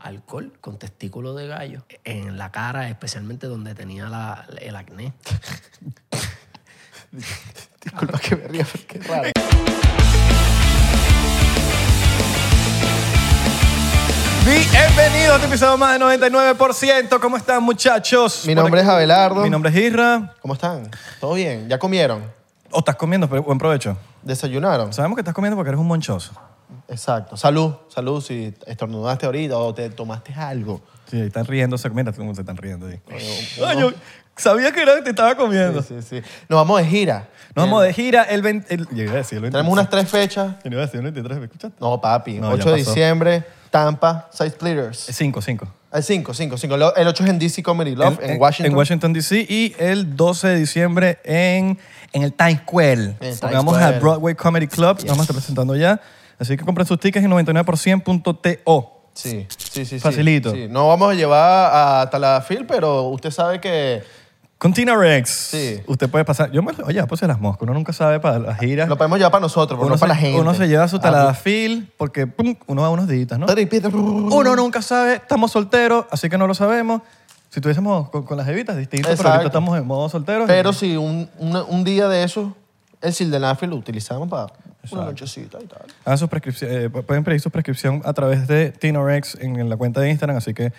alcohol con testículo de gallo en la cara, especialmente donde tenía la- el acné. Disculpa que me ría, pero qué raro. Bienvenidos a este episodio más de 99%. ¿Cómo están, muchachos? Mi Por nombre aquí- es Abelardo. Mi nombre es Isra. ¿Cómo están? ¿Todo bien? ¿Ya comieron? O estás comiendo, pero buen provecho. ¿Desayunaron? Sabemos que estás comiendo porque eres un monchoso. Exacto. Salud. Salud si estornudaste ahorita o te tomaste algo. Sí, están riéndose. Mira cómo se están riendo ahí. Ay, yo sabía que era que te estaba comiendo. Sí, sí, sí. Nos vamos de gira. Nos vamos de gira el 20... El, yo iba a decir el 23. Tenemos unas tres fechas. Yo iba a decir el 23, ¿me escuchaste? No, papi. No, ya 8 de pasó. diciembre, Tampa, Side Splitters. 5, 5. El 5, 5, 5. El 8 es en DC Comedy Love, en, Washington. En Washington, D.C. Y el 12 de diciembre en, en el Times Square. En Times Vamos Square. a Broadway Comedy Club. Nos vamos a estar presentando ya. Así que compren sus tickets en 99%.to. Sí, sí, sí. Facilito. Sí. No vamos a llevar a Talafil, pero usted sabe que Con Tina Rex. Sí. Usted puede pasar. Yo me. Oye, pues las moscas. Uno nunca sabe para las giras. lo podemos llevar para nosotros, pero uno, no se, para la gente. uno se lleva su Ah, taladafil porque pum, uno va unos días, ¿no? Uno nunca sabe. Estamos solteros, así que no lo sabemos. Si tuviésemos con, con las evitas distintas, pero ahorita Exacto. estamos en modo solteros. Pero si un, una- un día de eso, el sildenafil lo utilizamos para una nochecita y tal. Hagan sus prescripciones, eh, pueden pedir su prescripción a través de Tinorex en, en la cuenta de Instagram, así que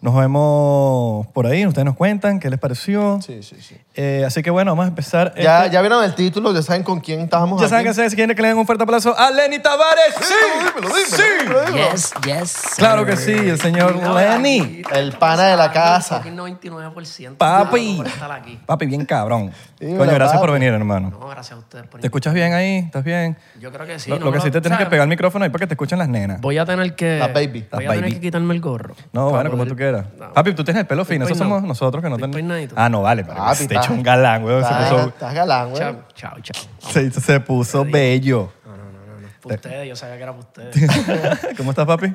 nos vemos por ahí, ustedes nos cuentan qué les pareció. Sí, sí, sí. Eh, así que bueno, vamos a empezar. Ya, este- ya vieron el título, ya saben con quién estábamos ya saben que ustedes quieren que le den un fuerte aplauso a Lenny Tavares. ¡Sí! Dímelo, dímelo, ¡Sí! dímelo, dímelo. Yes, yes. Claro que sí, el señor Lenny. El pana de la casa. Fucking 99%. Papi. por estar aquí. Papi, bien cabrón. Dímelo, Coño, gracias por venir, hermano. No, gracias a ustedes por ¿Te escuchas bien ahí? ¿Estás bien? Yo creo que sí. lo no lo que sí te tienes que pegar el micrófono ahí para que te escuchen las nenas. Voy a tener que. La baby. Voy La a tener que quitarme el gorro. No, bueno, como tú quieras. No. Papi, tú tienes el pelo fino. Esos somos nosotros que no Estoy tenemos. peinadito. Ah, no, vale. Papi, te estás- echó un galán, güey. Se Estás, puso, estás galán, güey. Chao, chao, chao. se, se puso bello. No, no, no, no. ustedes, yo sabía que era para ustedes. ¿Cómo estás, papi?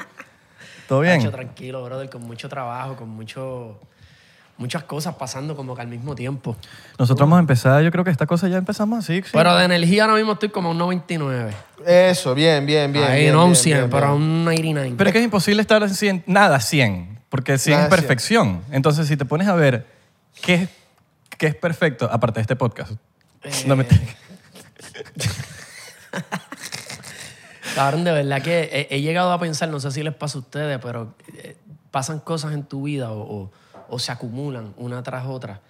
¿Todo bien? Mucho tranquilo, brother, con mucho trabajo, con mucho, muchas cosas pasando como que al mismo tiempo. Nosotros vamos a empezar, yo creo que esta cosa ya empezamos así. sí. Pero de energía ahora mismo estoy como a un 99. Eso, bien, bien, bien. Ahí bien, no a un bien, 100, bien, pero a bien. un 99. Pero es que es imposible estar en 100, nada 100, porque 100 Nada es 100. perfección. Entonces, si te pones a ver qué, qué es perfecto, aparte de este podcast. No me Cabrón, de verdad que he, he llegado a pensar, no sé si les pasa a ustedes, pero eh, pasan cosas en tu vida o, o- o se acumulan una tras otra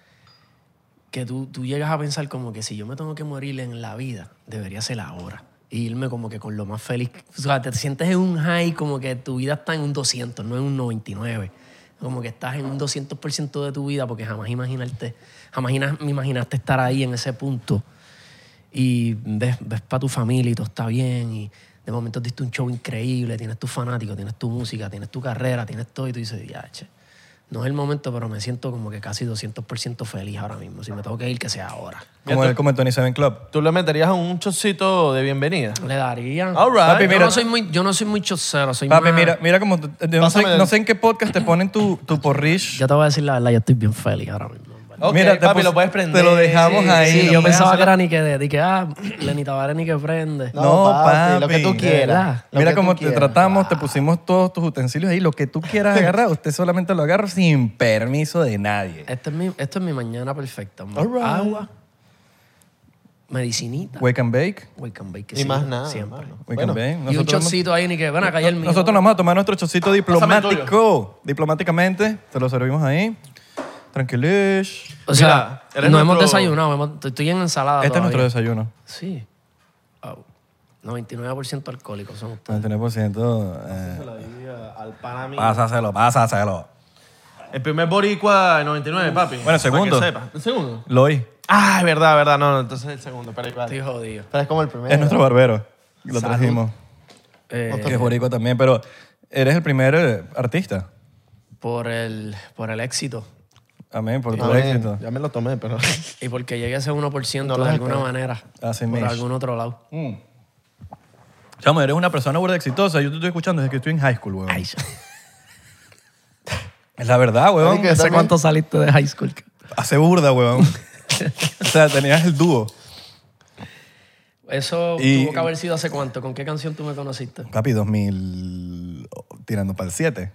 que tú, tú llegas a pensar como que si yo me tengo que morir en la vida, debería ser ahora. Irme como que con lo más feliz. O sea, te sientes en un high como que tu vida está en un 200, no en un 99. Como que estás en un 200% de tu vida porque jamás imaginarte, jamás me imaginaste estar ahí en ese punto y ves, ves para tu familia y todo está bien y de momento diste un show increíble, tienes tus fanáticos, tienes tu música, tienes tu carrera, tienes todo y tú dices, ya, che, no es el momento, pero me siento como que casi 200% feliz ahora mismo. Si me tengo que ir, que sea ahora. como, el, como el 27 Club. ¿Tú le meterías un chocito de bienvenida? Le daría. All right. Papi, yo, no soy muy, yo no soy muy chocero, soy Papi, más- mira, mira como... no, sé, no sé en qué podcast te ponen tu, tu porridge. Yo te voy a decir la verdad, yo estoy bien feliz ahora mismo. Ok, Mira, te papi, pus- lo puedes prender. te lo dejamos ahí. Sí, yo pensaba hacer- que era ni que de, de que, ah, Lenny Tavares ni que prende. No, No, papi, lo que papi. tú quieras. Mira que cómo tú te quieras. tratamos, te pusimos todos tus utensilios ahí. Lo que tú quieras agarrar, usted solamente lo agarra sin permiso de nadie. Este es mi, esto es mi mañana perfecta. amor. All right. Agua, medicinita, Wake and bake. wake and bake. que Y sí, más nada, Siempre. mano. Wake Bueno, and bake. Y un chocito ahí, ni que, ven acá, el mío. Nosotros nos vamos a tomar nuestro chocito diplomático. Diplomáticamente, te lo servimos ahí. Tranquilish. O sea, Mira, no hemos desayunado, hemos- estoy en ensalada Este es nuestro desayuno. Sí. Oh, 99% alcohólicos son ustedes. 99%. Eh, a- al pana mío. pásaselo, pásaselo. El primer boricua en 99, papi. Bueno, el segundo. Para que sepa. ¿El segundo? Loy Ah, es verdad, verdad. No, no, entonces el segundo. Pero igual. Estoy jodido. Pero es como el primero. es nuestro barbero. Lo Salud. trajimos. Eh, Que es boricua también, pero eres el primer eh, artista. por, el, por el éxito Amén, por tu Amén. éxito. Ya me lo tomé, pero... y porque llegue a ese 1% No lo de alguna espero. manera. Así por mismo. algún otro lado. Mm. Chamo, eres una persona burda exitosa. Yo te estoy escuchando desde que estoy en high school, weón. Ay, Es la verdad, weón. Marica, ¿Hace también- cuánto saliste de high school? Hace burda, weón. o sea, tenías el dúo. Eso Y- tuvo que haber sido hace cuánto. ¿Con qué canción tú me conociste? Papi, 2000... Tirando para el 7.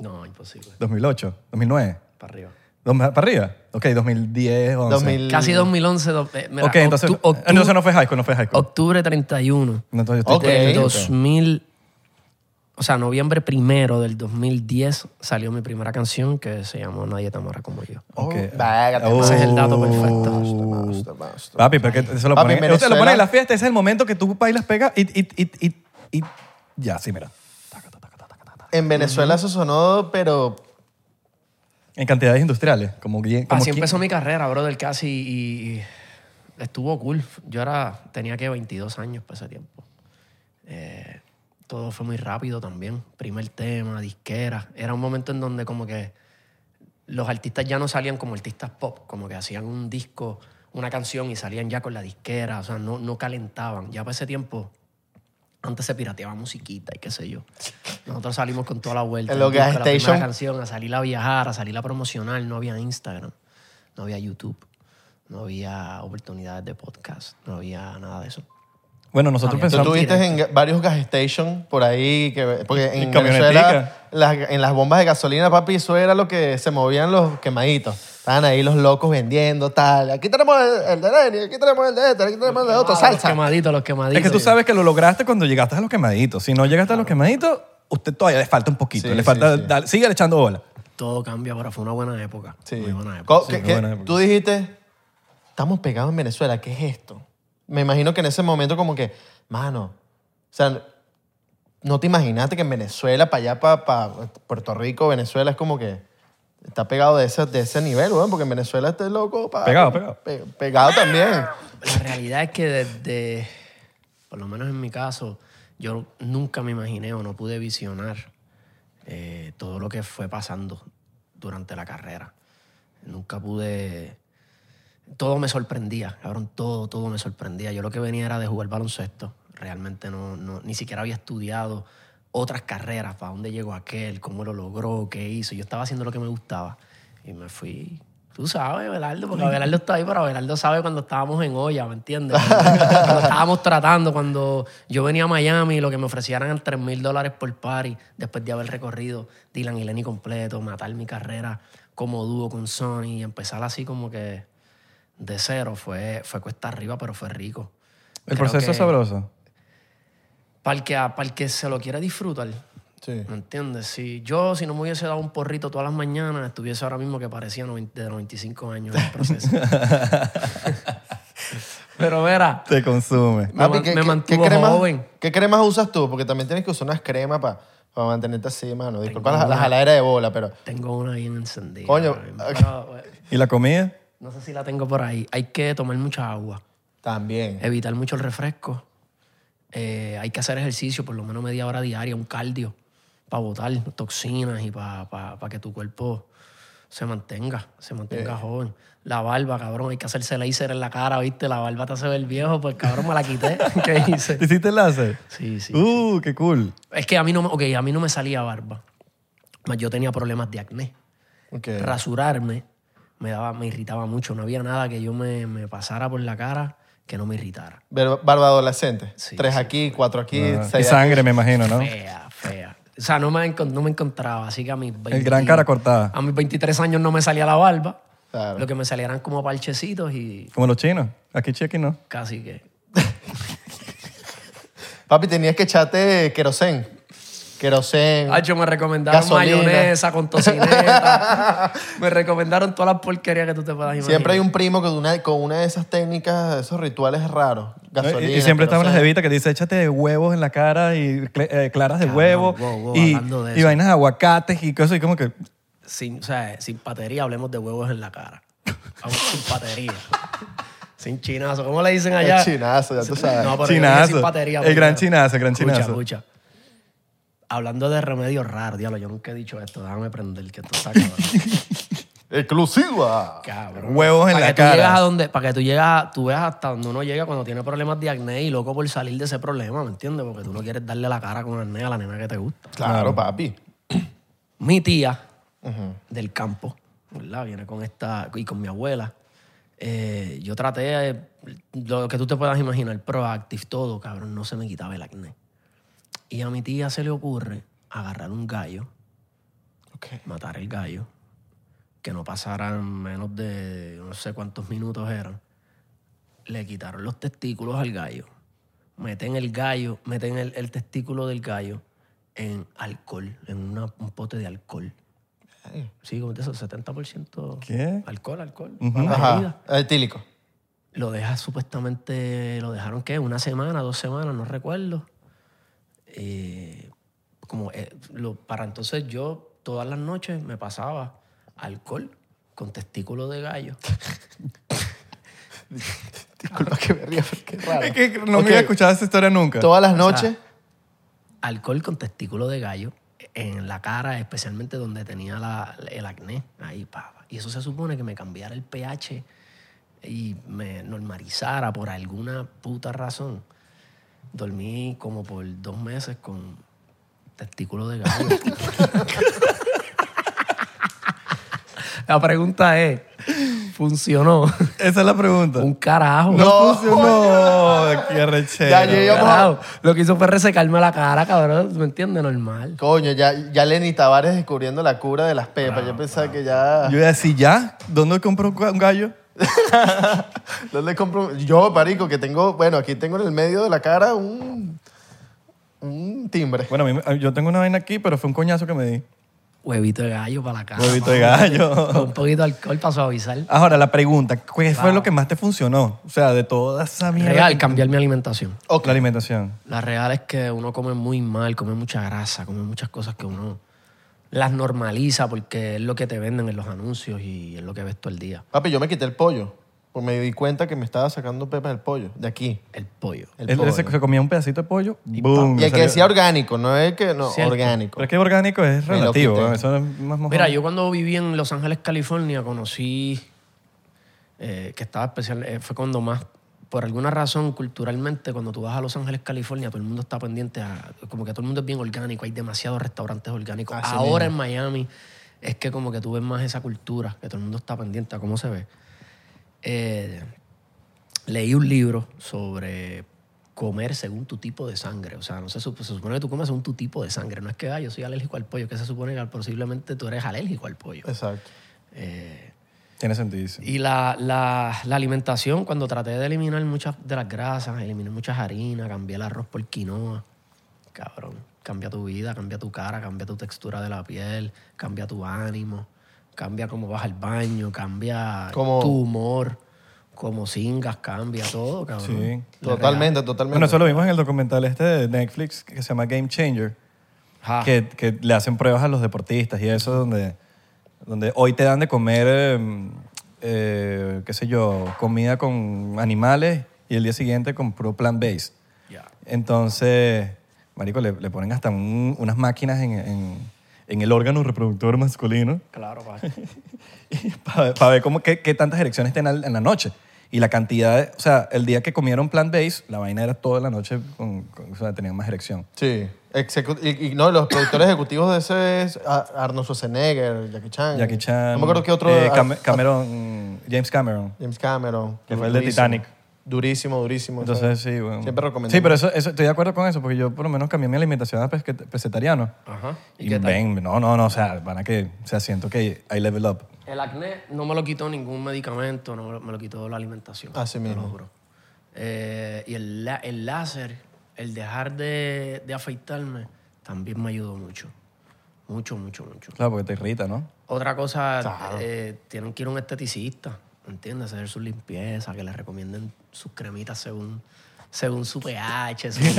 No, imposible. 2008, 2009. Para arriba. Dos- ¿Para arriba? Ok, 2010, 11. 2000. Casi 2011. do- eh, mira, ok, entonces, octu- octu- entonces no fue high school, no fue high school. octubre 31 No, entonces yo estoy- Ok. del 2000, o sea, noviembre primero del 2010 salió mi primera canción que se llamó Nadie te amará como yo. Oh, Ok. Oh. Ese es el dato perfecto. Master, master. Papi, porque se lo Papi, ponen, usted lo pone en la fiesta, ese es el momento que tú bailas, pega y, y, y, y, y ya, sí, mira. En Venezuela eso sonó, pero En cantidades industriales, como, como Así empezó mi carrera, brother, casi y, y estuvo cool. Yo era, tenía que 22 años para ese tiempo. Eh, todo fue muy rápido también. Primer tema, disquera. Era un momento en donde como que los artistas ya no salían como artistas pop, como que hacían un disco, una canción y salían ya con la disquera, o sea, no, no calentaban. Ya para ese tiempo, antes se pirateaba musiquita y qué sé yo. Nosotros salimos con toda la vuelta. En el disco, gas la primera canción, a salir a viajar, a salir a promocionar, no había Instagram, no había YouTube, no había oportunidades de podcast, no había nada de eso. Bueno, nosotros Había- tú pensamos... tuviste en varios gas stations por ahí, que, porque en. Venezuela, las- en las bombas de gasolina, papi, eso era lo que se movían los quemaditos. Estaban ahí los locos vendiendo, tal. Aquí tenemos el, el de Lenny, aquí tenemos el de este, aquí tenemos el de otro, Ah, Los salsa. quemaditos, los quemaditos. Es que tú sabes que lo lograste cuando llegaste a los quemaditos. Si no llegaste a los quemaditos, usted todavía le falta un poquito. Sí, le falta, sí, sí. dar- sigue echando bola. Todo cambia, pero fue una buena época. Sí. Muy buena época. Que buena época. Tú dijiste, estamos pegados en Venezuela, ¿qué es esto? Me imagino que en ese momento como que, mano, o sea, no te imaginaste que en Venezuela, para allá, para, Puerto Rico, Venezuela, es como que está pegado de ese, de ese nivel, weón, porque en Venezuela este loco... pa- Pegado, pegado. pe- pegado también. La realidad es que desde, por lo menos en mi caso, yo nunca me imaginé o no pude visionar eh, todo lo que fue pasando durante la carrera. Nunca pude... Todo me sorprendía, cabrón, todo, todo me sorprendía. Yo lo que venía era de jugar baloncesto. Realmente no, no ni siquiera había estudiado otras carreras, para dónde llegó aquel, cómo lo logró, qué hizo. Yo estaba haciendo lo que me gustaba y me fui Tú sabes, Belardo, porque Belardo está ahí, pero Belardo sabe cuando estábamos en olla, ¿me entiendes? Cuando estábamos tratando, cuando yo venía a Miami, lo que me ofrecieran eran 3 mil dólares por party, después de haber recorrido Dylan y Lenny completo, matar mi carrera como dúo con Sony y empezar así como que de cero. Fue, fue cuesta arriba, pero fue rico. El Creo proceso es sabroso. Para el, que, para el que se lo quiere disfrutar, Sí. ¿Me entiendes? Si yo, si no me hubiese dado un porrito todas las mañanas, estuviese ahora mismo que parecía de 95 años en el proceso. Pero verá, Te consume. Me man- me mantuvo cremas, joven. ¿Qué cremas usas tú? Porque también tienes que usar unas cremas para mantenerte así, mano. Disculpa una- jaladeras de bola, pero... tengo una bien encendida. Coño, Pero, eh, ¿Y la comida? No sé si la tengo por ahí. Hay que tomar mucha agua, También. evitar mucho el refresco. Eh, hay que hacer ejercicio por lo menos media hora diaria, un cardio, para botar toxinas y para que tu cuerpo se mantenga, se mantenga joven. La barba, cabrón, hay que hacerse láser en la cara, ¿viste? La barba te hace ver viejo, pues cabrón, me la quité. ¿Qué hice? ¿Te hiciste el láser? Sí, sí. Uh, qué cool. Es que a mí no me, ok, a mí no me salía barba. Más Yo tenía problemas de acné. Ok. Rasurarme me, daba, me irritaba mucho. No había nada que yo me, me pasara por la cara que no me irritara. Barba adolescente. Sí, Tres sí, aquí, cuatro aquí, Ah, y seis sangre, me imagino, ¿no? Fea, fea. O sea, no me, no me encontraba. Así que a mis 20 El gran cara cortada. A mis 23 años no me salía la barba. Claro. Lo que me salieran como parchecitos y Como los chinos. Aquí chequi no. casi que... Papi, tenías que echarte querosén. Querosén. Ah, yo me recomendaron Gasolina. mayonesa con tocineta. me recomendaron todas las porquerías que tú te puedas imaginar. Siempre hay un primo que de una- con una de esas técnicas, esos rituales raros. Gasolina. y, y siempre las querosén. jevitas que dice échate huevos en la cara y eh, claras de Cabrón, huevo wow, wow, y, de vainas de aguacates y cosas y como que sin, o sea, sin patería, hablemos de huevos en la cara. Vamos sin patería. sin chinazo. ¿Cómo le dicen allá? El chinazo, ya tú sabes. No, pero chinazo. sin patería. el gran chinazo, el gran Escucha, chinazo. escucha. Hablando de remedios raros, diablo, yo nunca he dicho esto. Déjame prender que esto está cabrón. Exclusiva. cabrón. Huevos en Para la que tú llegas a cara. donde, para que tú llegas, tú veas hasta donde uno llega cuando tiene problemas de acné y loco por salir de ese problema, ¿me entiendes? Porque tú no quieres darle la cara con acné a la nena que te gusta. Claro, papi. Mi tía del campo, ¿verdad? Viene con esta, y con mi abuela. Eh, yo traté, eh, lo que tú te puedas imaginar, proactive, todo, cabrón, no se me quitaba el acné. Y a mi tía se le ocurre agarrar un gallo Ok. matar el gallo, que no pasaran menos de no sé cuántos minutos eran. Le quitaron los testículos al gallo, meten el gallo, meten el, el testículo del gallo en alcohol, en una- un pote de alcohol. Ay. Sí, como de esos 70% ¿Qué? alcohol, alcohol. La herida. Ajá. Etílico. Lo deja supuestamente, lo dejaron qué, una semana, dos semanas, no recuerdo. Eh, como eh, lo- para entonces yo todas las noches me pasaba alcohol con testículo de gallo. Disculpa que me ría, raro. Es que no Ok, había escuchado esa historia nunca. Todas las noches. Alcohol con testículo de gallo en la cara, especialmente donde tenía la- el acné. Ahí, pa, pa. Y eso se supone que me cambiara el pH y me normalizara por alguna puta razón. Dormí como por dos meses con testículo de gallo. la pregunta es, ¿funcionó? Esa es la pregunta. Un carajo. No. funcionó. Qué arrechera. Ya llegamos a- Carajo. Lo que hizo fue resecarme la cara, cabrón. ¿Me entiendes? Normal. Coño, ya, ya Lenny Tavares descubriendo la cura de las pepas. Yo pensaba que ya. Yo iba a decir, ¿ya? ¿Dónde compro un un gallo? ¿Dónde compro? Yo, marico, que tengo. Bueno, aquí tengo en el medio de la cara un. Un timbre. Bueno, a mí me- yo tengo una vaina aquí, pero fue un coñazo que me di. Huevito de gallo para la cara. Huevito de Con gallo. un poquito de alcohol para suavizar. Ahora, la pregunta, ¿qué fue lo que más te funcionó? O sea, de toda esa mierda. Real, que- cambiar mi alimentación. Ok. La alimentación. La real es que uno come muy mal, come mucha grasa, come muchas cosas que uno las normaliza porque es lo que te venden en los anuncios y es lo que ves todo el día. Papi, yo me quité el pollo. Pues me di cuenta que me estaba sacando pepas del pollo. De aquí. El pollo. El Él, pollo. se, se comía un pedacito de pollo, boom. Y el que decía orgánico, no es que. No, Cierto. orgánico. Pero es que orgánico es relativo. Eso es más mojado. Mira, yo cuando viví en Los Ángeles, California, conocí eh, que estaba especial, eh, fue cuando más, por alguna razón, culturalmente, cuando tú vas a Los Ángeles, California, todo el mundo está pendiente a, como que todo el mundo es bien orgánico, hay demasiados restaurantes orgánicos. Así Ahora mismo. en Miami es que como que tú ves más esa cultura, que todo el mundo está pendiente a cómo se ve. Eh, leí un libro sobre comer según tu tipo de sangre. O sea, no se, se supone que tú comes según tu tipo de sangre. No es que ah, yo soy alérgico al pollo, que se supone que posiblemente tú eres alérgico al pollo. Exacto. Eh, Tiene sentido. y la, la- la alimentación, cuando traté de eliminar muchas de las grasas, eliminé muchas harinas, cambié el arroz por quinoa, cabrón, cambia tu vida, cambia tu cara, cambia tu textura de la piel, cambia tu ánimo, cambia cómo vas al baño, cambia Como- tu humor, cómo singas, cambia todo, cabrón. Sí. Totalmente, totalmente. Bueno, eso lo vimos en el documental este de Netflix que se llama Game Changer, que, que le hacen pruebas a los deportistas y eso, donde, donde hoy te dan de comer, eh, eh, qué sé yo, comida con animales y el día siguiente con puro plant-based. Ya. Entonces, marico, le, le ponen hasta un- unas máquinas en, en- en el órgano reproductor masculino Claro, pa. para ver cómo, qué, qué tantas erecciones tienen en la noche. Y la cantidad, de- o sea, el día que comieron plant-based, la vaina era toda la noche, con, con- o sea, tenían más erección. Sí. Execu- y, y no, los productores ejecutivos de ese es Arnold Schwarzenegger, Jackie Chan. Jackie Chan. No me acuerdo qué otro. eh, Cam- Cameron, James Cameron. James Cameron. Que fue el de. Titanic. Durísimo, durísimo. Entonces, sí, bueno. Siempre recomiendo. Sí, pero eso, eso- estoy de acuerdo con eso, porque yo por lo menos cambié mi alimentación a pesque- pescetariano. Ajá. ¿Y Y, qué tal? ven, no, no, no, o sea, van a que, o sea, siento que hay level up. El acné no me lo quitó ningún medicamento, no me lo, lo quitó la alimentación. Así lo mismo. juro. Eh, y el, láser, el dejar de, de afeitarme, también me ayudó mucho. Mucho, mucho, mucho. Claro, porque te irrita, ¿no? Otra cosa, Claro. eh, tienen que ir a un esteticista, ¿entiendes? Hacer su limpieza, que les recomienden sus cremitas según, según su pH. según-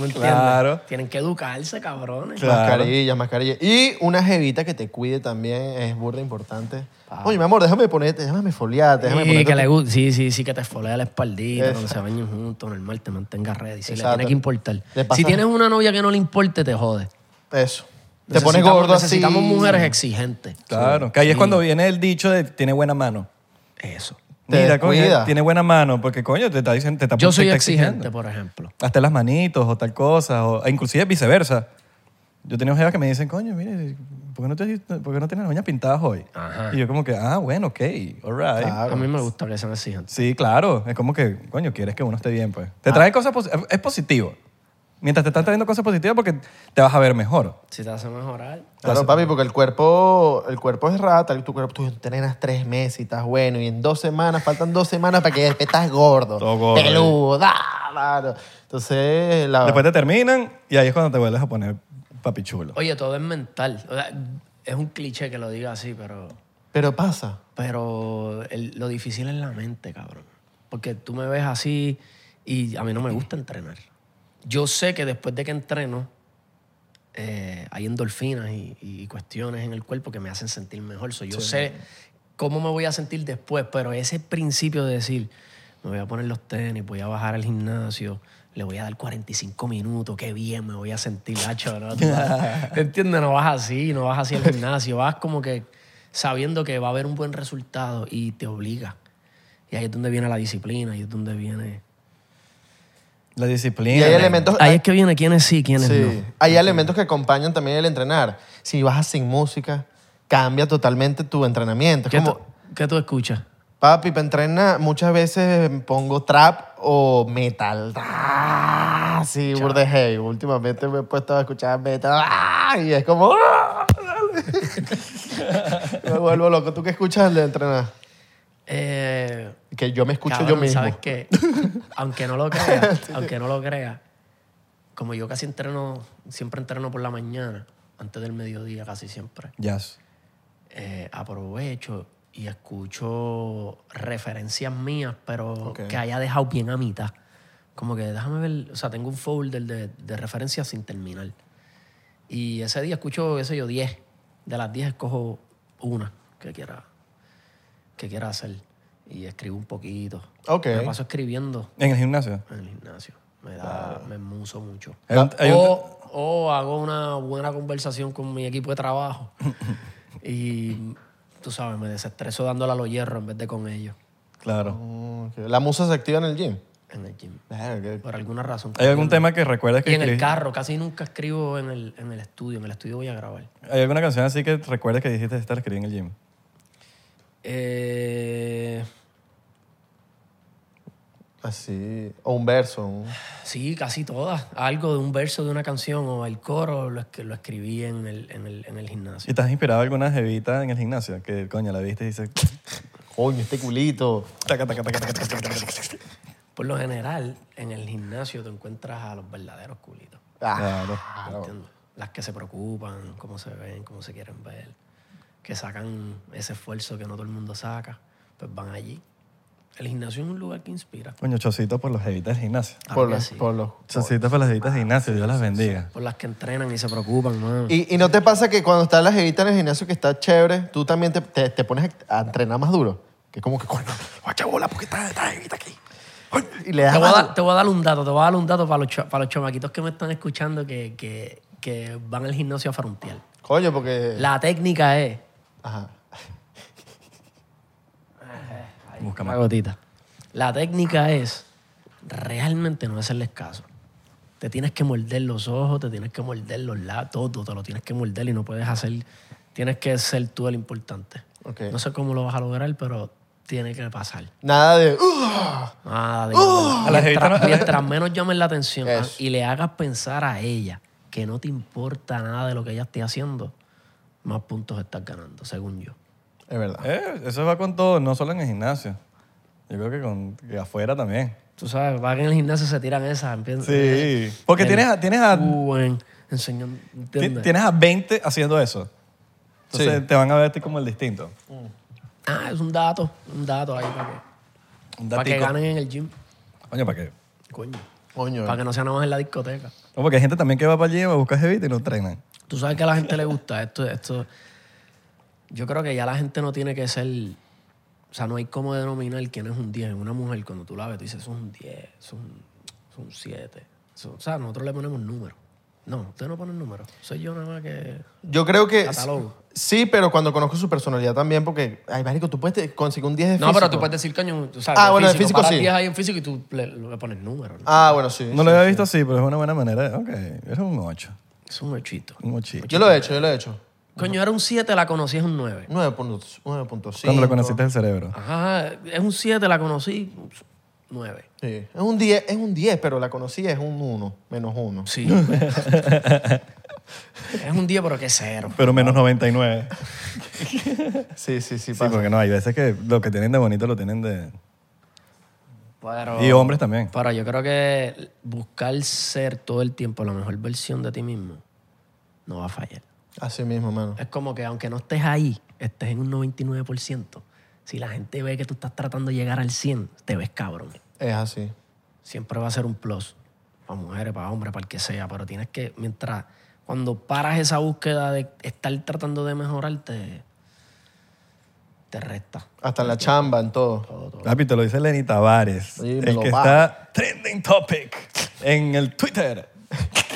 ¿me entiendes? Claro. Tienen que educarse, cabrones. Claro. Mascarilla, mascarilla. Y una jevita que te cuide también es burda importante. Ah. Oye, mi amor, déjame ponerte, déjame foliarte, déjame Sí, ponerte. que le guste, sí, sí, sí, que te esfolea la espaldita, Eso. cuando se bañen juntos, normal, te mantenga ready. Si le Exacto. tiene que importar. Le Si tienes una novia que no le importe, te jode. Eso. Te pones Necesitamos- gordo así. Necesitamos mujeres exigentes. Claro, que ahí es cuando viene el dicho de tiene buena mano. Eso. Te Mira, coño, descuida. tiene buena mano, porque coño, te está diciendo, te está Yo te soy está exigente, exigiendo. por ejemplo. Hasta las manitos o tal cosa, o e inclusive viceversa. Yo tenía jevas que me dicen, coño, mire, ¿por qué no, te, por qué no tienes las uñas pintadas hoy? Ajá. Y yo como que, ah, bueno, ok, all right. Claro. A mí me gusta que sean exigentes. Sí, claro. Es como que, coño, quieres que uno esté bien, pues. Te trae cosas, posi- es positivo. Mientras te están trayendo cosas positivas porque te vas a ver mejor. Si te hace mejorar. Claro, papi, porque el cuerpo, el cuerpo es rata. Tu cuerpo, tú entrenas tres meses y estás bueno. Y en dos semanas, faltan dos semanas para que después estás gordo. Todo gordo, Peludo. claro. Entonces, la... Después te terminan y ahí es cuando te vuelves a poner papi chulo. Oye, todo es mental. O sea, es un cliché que lo diga así, pero, Pero pasa. pero el- lo difícil es la mente, cabrón. Porque tú me ves así y a mí no me gusta entrenar. Yo sé que después de que entreno, eh, hay endorfinas y, y cuestiones en el cuerpo que me hacen sentir mejor. So, yo sé cómo me voy a sentir después, pero ese principio de decir, me voy a poner los tenis, voy a bajar al gimnasio, le voy a dar 45 minutos, qué bien me voy a sentir, hacho, ¿no? ¿Entiendes? No vas así, no vas así al gimnasio, vas como que sabiendo que va a haber un buen resultado y te obliga. Y ahí es donde viene la disciplina, ahí es donde viene... La disciplina. Y hay elementos... Ahí es que viene quiénes sí, quiénes Sí. no. Hay elementos que acompañan también el entrenar. Si vas sin música, cambia totalmente tu entrenamiento. Es ¿Qué, como, tú, qué tú escuchas? papi, para entrenar muchas veces pongo trap o metal. Ah, sí, burde heavy. Últimamente me he puesto a escuchar metal ah, y es como... ah, me vuelvo loco. ¿Tú qué escuchas de entrenar? Eh, Que yo me escucho cabrón, yo mismo. ¿Sabes qué? aunque no lo creas, aunque no lo creas, como yo casi entreno, siempre entreno por la mañana, antes del mediodía casi siempre, Jazz. eh, aprovecho y escucho referencias mías, pero Ok. que haya dejado bien a mitad. Como que déjame ver, o sea, tengo un folder de, de referencias sin terminar. Y ese día escucho, qué sé yo, 10. De las 10 escojo una que quiera, que quiera hacer. Y escribo un poquito. Ok. Me paso escribiendo En el gimnasio. en el gimnasio. Me da, me muso mucho. Hay un- hay un- o, o hago una buena conversación con mi equipo de trabajo. y tú sabes, me desestreso dándole a los hierros en vez de con ellos Claro. ¿La musa se activa en el gym? en el gym. Verga, Por alguna razón. ¿Hay algún tema que recuerdes que Y en el carro, casi nunca escribo en el, en el estudio. En el estudio voy a grabar. ¿Hay alguna canción así que recuerdes que dijiste estar escribí en el gym? Eh, Así. O un verso. un- sí, casi todas. Algo de un verso de una canción o el coro lo, lo escribí en el, en el, en el ¿Y gimnasio. te has inspirado alguna jevita en el gimnasio? Que, coño, la viste y dices... Coño, este culito. Por lo general, en el gimnasio te encuentras a los verdaderos culitos. Ah, Claro. ¿entiendes? Las que se preocupan, cómo se ven, cómo se quieren ver, que sacan ese esfuerzo que no todo el mundo saca, pues van allí. El gimnasio es un lugar que inspira. Coño, chocito por los jevitas del gimnasio. Claro por, que los, sí. por los- Chocito por las jevitas del gimnasio. Dios las bendiga. Por las que entrenan y se preocupan, ¿no? ¿Y, y no te pasa que cuando estás la jevita en el gimnasio que está chévere, tú también te, te, te pones a entrenar más duro? Que como que, coño, guacha bola, porque está esta jevita aquí. Coño, Y le das Te voy, a dar, te voy a dar un dato, te voy a dar un dato para los, cho- para los chamaquitos que me están escuchando que, que, que van al gimnasio a frontear. Coño, porque... La técnica es... Ajá. Busca Una más. gotita. La técnica es realmente no hacerles caso. Te tienes que morder los ojos, te tienes que morder los lados, todo, te lo tienes que morder y no puedes hacer... Tienes que ser tú el importante. No sé cómo lo vas a lograr, pero tiene que pasar. Nada de... Nada de jevita mientras, mientras menos llamen la atención ah, y le hagas pensar a ella que no te importa nada de lo que ella esté haciendo, más puntos estás ganando, según yo. Es verdad. Eh, eso va con todo, no solo en el gimnasio. Yo creo que, con, que afuera también. Tú sabes, van en el gimnasio se tiran esas. empiezan- Sí. Porque el- tienes a, tienes a, Uh, en- ¿entiendes? tienes a 20 haciendo eso. Entonces Sí. te van a ver como el distinto. Ah, es un dato, un dato ahí para que, Un para que ganen en el gym. Coño, ¿para qué? Coño. Coño. Para que no sean nada más en la discoteca. No, porque hay gente también que va para allí a buscar jevita y no entrenan. Tú sabes que a la gente le gusta esto, esto. Yo creo que ya la gente no tiene que ser. O sea, no hay cómo denominar quién es un 10. Una mujer, cuando tú la ves, tú dices, eso es un 10, eso es un, eso es un 7. Eso- o sea, nosotros le ponemos números. No, ustedes no ponen números. Soy yo nada más que. Yo creo que... Catálogo. Sí, pero cuando conozco su personalidad también, porque, ay, marico, tú puedes conseguir un 10 de No, físico. pero tú puedes decir, coño, tú sabes. Ah, de bueno, de físico paras sí. 10 ahí en físico y tú le, le pones números. ¿no? Ah, bueno, sí. No lo había visto así, pero es una buena manera. Ok, eres un 8. Es un ochito. Un 8. Yo lo he hecho, yo lo he hecho. Coño, era un 7, la conocí, es un 9. 9.5. Cuando lo conociste el cerebro. Ajá, es un 7, la conocí. 9. Sí. Es un 10, es un 10, pero la conocí es un 1, menos 1. Sí. es un 10, pero que cero. Pero menos 99. Sí, sí, sí, Sí, pasa. porque no, hay veces que lo que tienen de bonito lo tienen de... Pero, Y hombres también. Pero yo creo que buscar ser todo el tiempo la mejor versión de ti mismo no va a fallar. Así mismo, mano. Es como que aunque no estés ahí, estés en un 99%, si la gente ve que tú estás tratando de llegar al 100, te ves cabrón. Es así. Siempre va a ser un plus. Para mujeres, para hombres, para el que sea. Pero tienes que, mientras, cuando paras esa búsqueda de estar tratando de mejorarte, te resta. Hasta en la chamba, en todo. Todo, todo. Papi, te lo dice Lenny Tavares, Sí, me el lo que va. está trending topic en el Twitter.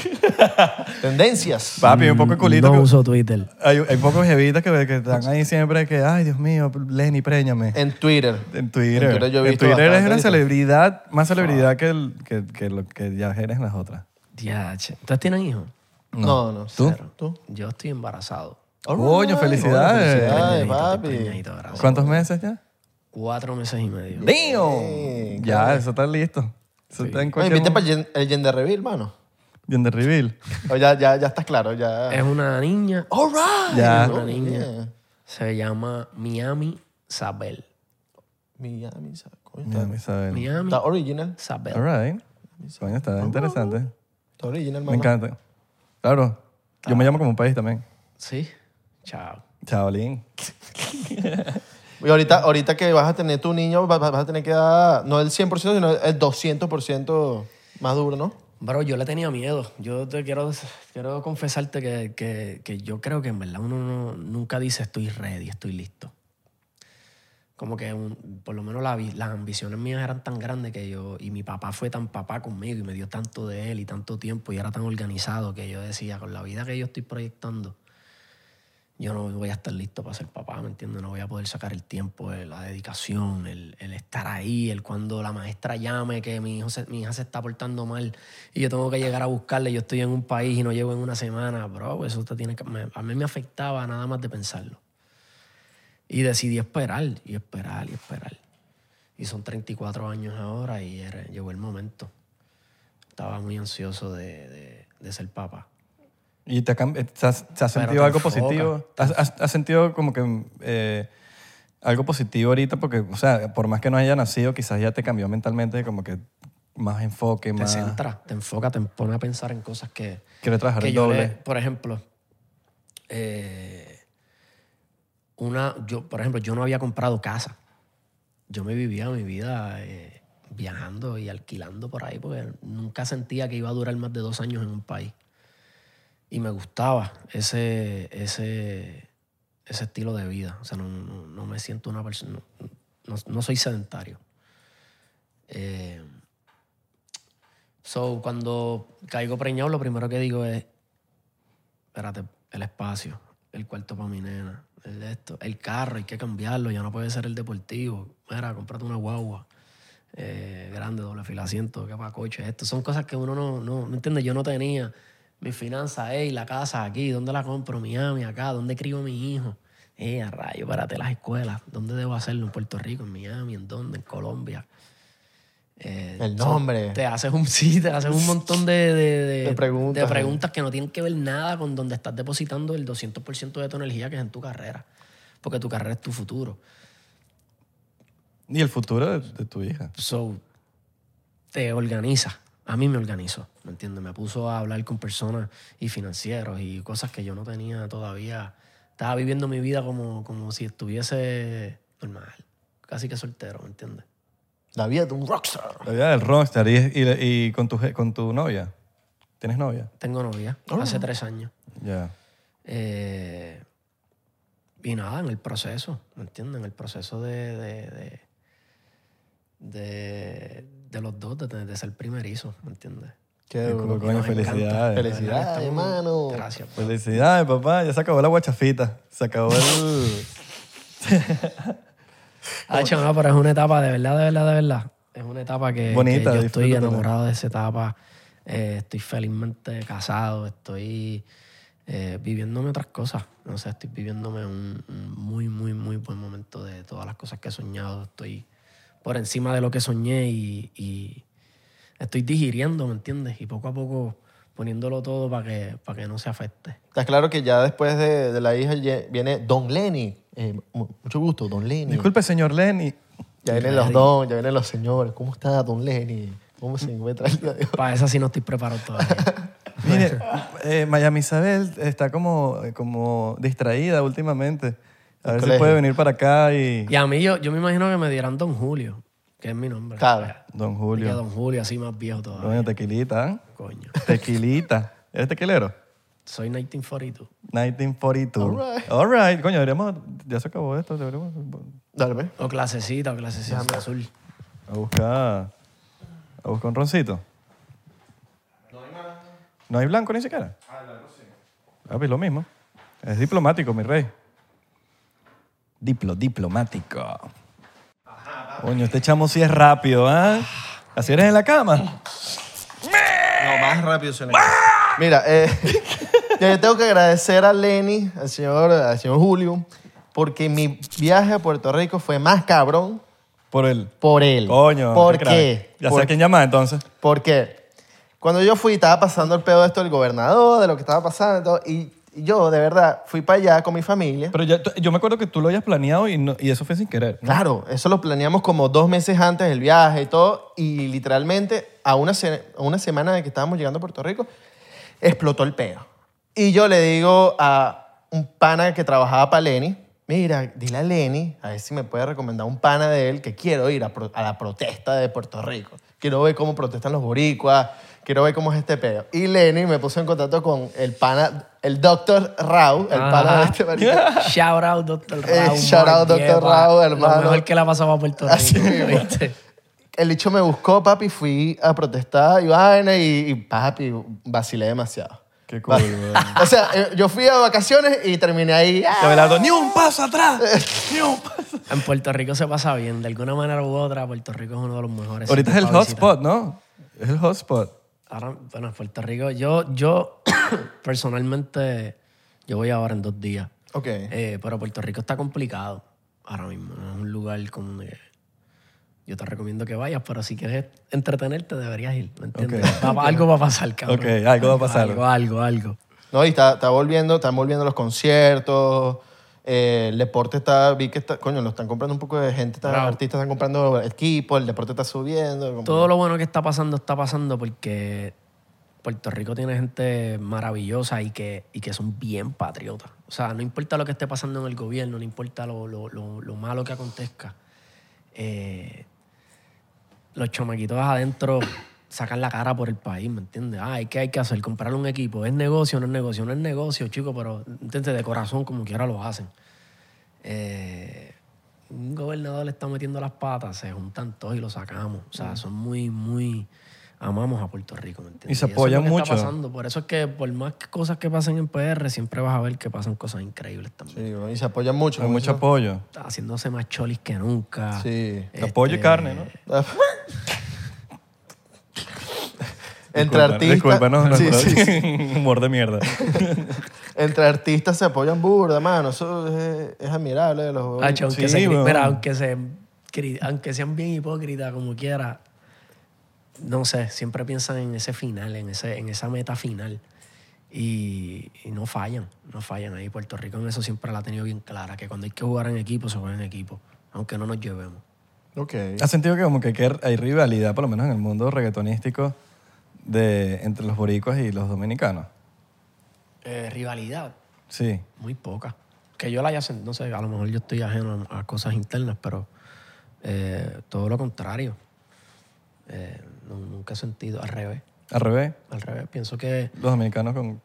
Tendencias. Papi, un poco de culito. No que- uso Twitter. hay, hay pocos jevitas que, que están ahí siempre que, ay, Dios mío, Lenny, préñame. En Twitter. En Twitter. En Twitter yo he En visto Twitter eres una celebridad, más celebridad que, el, que, que lo que ya eres en las otras. Diache. ¿Ustedes tienen hijos? No, no. ¿Tú? cero. ¿Tú? Yo estoy embarazado. Coño, felicidades. Felicidades, papi. preñadito. ¿Cuántos meses ya? Cuatro meses y medio. ¡Damn! Ya, eso está listo. Eso está en cualquier ¿Viste momento. para el gender reveal, mano? Bien de reveal. O ya, ya, ya estás claro, ya. Es una niña. All right. Ya. Oh, Una niña. yeah. Se llama Miami Sabel. Miami, Mira, Está, Isabel. Miami está original. Sabel. All right. Coño, está interesante. Está original, Me mano. encanta. Claro. Yo me llamo como un país también. Sí. Chao. Chavalín. Y ahorita, ahorita que vas a tener tu niño, vas, vas a tener que dar, no el 100%, sino el 200% más duro, ¿no? Bro, yo le tenía miedo. Yo te quiero, quiero confesarte que, que- que yo creo que en verdad uno no- nunca dice estoy ready, estoy listo. Como que un- por lo menos la las ambiciones mías eran tan grandes que yo, y mi papá fue tan papá conmigo y me dio tanto de él y tanto tiempo y era tan organizado que yo decía, con la vida que yo estoy proyectando, yo no voy a estar listo para ser papá, ¿me entiendes? No voy a poder sacar el tiempo, el- la dedicación, el, estar ahí, el cuando la maestra llame que mi, hijo se- mi hija se está portando mal y yo tengo que llegar a buscarle, yo estoy en un país y no llego en una semana, bro, eso te tiene a mí me afectaba nada más de pensarlo. Y decidí esperar, y esperar, y esperar. Y son 34 años ahora y era- llegó el momento. Estaba muy ansioso de, de- de ser papá. ¿Y te, ha cam- te has, te has sentido te algo enfoca. positivo? ¿Has, has- has sentido como que eh, algo positivo ahorita? Porque, o sea, por más que no haya nacido, quizás ya te cambió mentalmente, como que más enfoque, Te más... centra, te enfoca, te pone a pensar en cosas que, Quiero trabajar que el doble. le- por ejemplo, eh, una, yo, por ejemplo, yo no había comprado casa. Yo me vivía mi vida eh, viajando y alquilando por ahí porque nunca sentía que iba a durar más de dos años en un país. Y me gustaba ese, ese, ese estilo de vida. O sea, no, no- no me siento una persona, no, no- soy sedentario. Eh, So, cuando caigo preñado, lo primero que digo es, espérate, el espacio, el cuarto para mi nena, el esto, el carro, hay que cambiarlo, ya no puede ser el deportivo. Mira, cómprate una guagua eh, grande, doble fila asiento, que para coche, esto. Son cosas que uno no, no, ¿me entiendes? Yo no tenía mi finanza, ey, la casa aquí, ¿dónde la compro? Miami, acá, ¿dónde crío a mi hijo? Eh, a rayo, espérate, las escuelas, ¿dónde debo hacerlo? En Puerto Rico, en Miami, ¿en dónde? En Colombia. Eh, El nombre. te haces un sí, te haces un montón de, de, de- De preguntas, de preguntas que no tienen que ver nada con donde estás depositando el 200% de tu energía que es en tu carrera. Porque tu carrera es tu futuro. Y el futuro de, de tu hija. So, te organiza. A mí me organizó, ¿me entiendes? Me puso a hablar con personas y financieros y cosas que yo no tenía todavía. Estaba viviendo mi vida como, como si estuviese normal, casi que soltero, ¿me entiendes? La vida de un rockstar. La vida del rockstar. ¿Y, y, y con, tu, con tu novia? ¿Tienes novia? Tengo novia, hace tres años. Ya. Eh, y nada, en el proceso, ¿me entiendes? En el proceso de, de, de, de- de los dos, de, de ser primerizo, ¿me entiendes? Qué duro. cool. Coño, felicidades. Felicidades, hermano. Gracias. papá. Felicidades, papá. Ya se acabó la guachafita. Se acabó el... Ah, chamo, no, pero es una etapa de verdad, de verdad, de verdad. Es una etapa que, Bonita, que yo estoy enamorado de esa etapa. Eh, estoy felizmente casado, estoy eh, viviéndome otras cosas. No sé, estoy viviéndome un, un muy, muy, muy buen momento de todas las cosas que he soñado. Estoy por encima de lo que soñé y, y estoy digiriendo, ¿me entiendes? Y poco a poco poniéndolo todo para que, para que no se afecte. Está claro que ya después de, de la hija viene Don Lenny. Eh, mu- mucho gusto, Don Lenny. Disculpe, señor Lenny. Ya vienen los don, ya vienen los señores. ¿Cómo está Don Lenny? ¿Cómo se encuentra? Para esa sí no estoy preparado todavía. Mire, eh, Miami Isabel está como, como distraída últimamente. A ver si colegio. puede venir para acá y... y a mí yo, yo me imagino que me dieran Don Julio, que es mi nombre. Claro. Don Que Julio. Don Julio, así más viejo todavía. Coño, tequilita, ¿eh? Coño. Tequilita. ¿Eres tequilero? Soy 1942. 1942. All right. All right. Coño, deberíamos... Ya se acabó esto. Deberíamos Dale, pues. O clasecita, o clasecita azul. a buscar... A buscar un roncito. No hay blanco ni siquiera. Ah, blanco sí. Ah, pues lo mismo. Es diplomático, mi rey. Diplo, diplomático. Coño, este chamo sí es rápido, ¿ah? ¿Así eres en la cama? No, más rápido se le Mira, eh, yo tengo que agradecer a Lenny, al señor, al señor Julio, porque mi viaje a Puerto Rico fue más cabrón Por el... por él. Coño. ¿Por qué qué? Ya sé Por- a quién llamar entonces. Porque cuando yo fui, estaba pasando el pedo de esto del gobernador, de lo que estaba pasando, y y yo, de verdad, fui para allá con mi familia. Pero ya- yo me acuerdo que tú lo habías planeado y, no- y eso fue sin querer. ¿no? Claro, eso lo planeamos como dos meses antes del viaje y todo, y literalmente a una, se- a una semana de que estábamos llegando a Puerto Rico, explotó el peo. Y yo le digo a un pana que trabajaba para Lenny, mira, dile a Lenny, a ver si me puede recomendar un pana de él que quiero ir a, pro- a la protesta de Puerto Rico. Quiero ver cómo protestan los boricuas, quiero ver cómo es este peo. Y Lenny me puso en contacto con el pana, el doctor Rau, el pana de Ajá. este marico. Shout out, Dr. Eh, Raúl. shout out. Dieva, Raúl, hermano. Lo mejor que le ha pasado a Puerto Rico. Así. ¿viste? El bicho me buscó, papi, fui a protestar y vaina y, y, papi, vacilé demasiado. Qué cool. O sea, eh, yo fui a vacaciones y terminé ahí. ¡ah! Abelardo, ni un paso atrás. ni un paso. En Puerto Rico se pasa bien. De alguna manera u otra, Puerto Rico es uno de los mejores. Ahorita es el sitios para visitar. hotspot, ¿no? Es el hotspot. Ahora, bueno, en Puerto Rico, yo, yo personalmente, yo voy ahora en dos días. Ok. Eh, pero Puerto Rico está complicado ahora mismo. No es un lugar como que yo te recomiendo que vayas, pero si quieres entretenerte deberías ir, ¿me entiendes? Va- algo va a pasar, cabrón. Ok, algo va a pasar. Algo, algo, algo. No, y está, está volviendo, están volviendo los conciertos. eh, el deporte está, vi que está, coño, lo están comprando un poco de gente, están- artistas están comprando equipos, el deporte está subiendo. como- Todo lo bueno que está pasando está pasando porque Puerto Rico tiene gente maravillosa y que, y que son bien patriotas. O sea, no importa lo que esté pasando en el gobierno, no importa lo, lo- lo- lo malo que acontezca. eh, los chamaquitos adentro sacan la cara por el país, ¿me entiendes? Ah, ¿qué hay que hacer? Comprar un equipo. ¿Es negocio no es negocio? No es negocio, chico, pero ¿entiendes? de corazón como quiera lo hacen. Eh, un gobernador le está metiendo las patas, se juntan todos y lo sacamos. O sea, son muy, muy... Amamos a Puerto Rico, ¿me entiendes? Y se eso es lo apoyan que está mucho. pasando. Por eso es que por más cosas que pasen en PR, siempre vas a ver que pasan cosas increíbles también. Sí, y se apoyan mucho. Hay mucho eso. apoyo. Está haciéndose más cholis que nunca. Sí. Este, Apoyo y carne, ¿no? Entre artistas. Disculpa, no, no, sí, sí. Humor de mierda. Entre artistas se apoyan burda, mano. Eso es, es admirable los Hacho, aunque, Sí, se, weón. mira, aunque, se, cri- aunque sean bien hipócritas como quiera, no sé, siempre piensan en ese final, en, ese, en esa meta final. Y, y no fallan, no fallan ahí. Puerto Rico en eso siempre la ha tenido bien clara, que cuando hay que jugar en equipo, se juega en equipo, aunque no nos llevemos. Ok. ¿Has sentido que como que hay rivalidad, por lo menos en el mundo reggaetonístico, de, entre los boricuas y los dominicanos? Eh, rivalidad, Sí. muy poca. Que yo la haya sentido, no sé, a lo mejor yo estoy ajeno a, a cosas internas, pero eh, todo lo contrario. Eh, no- nunca he sentido al revés. Al revés, Al revés, pienso que los dominicanos con...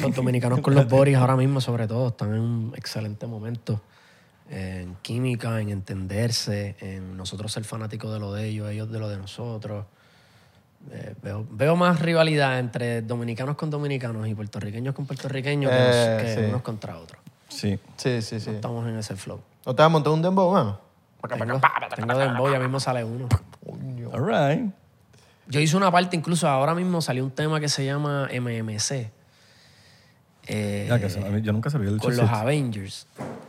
los dominicanos con los Boris ahora mismo, sobre todo, están en un excelente momento en química, en entenderse, en nosotros ser fanáticos de lo de ellos, ellos de lo de nosotros. Eh, veo, veo más rivalidad entre dominicanos con dominicanos y puertorriqueños con puertorriqueños que, Eh, que sí. unos contra otros. Sí. Sí, sí, sí. Estamos en ese flow. ¿No te vas a montar un dembow, mano? Tengo, tengo dembow, ya mismo sale uno. All right. Yo hice una parte, incluso ahora mismo salió un tema que se llama MMC. Eh, Ya, que se- yo nunca sabía el con los. Avengers.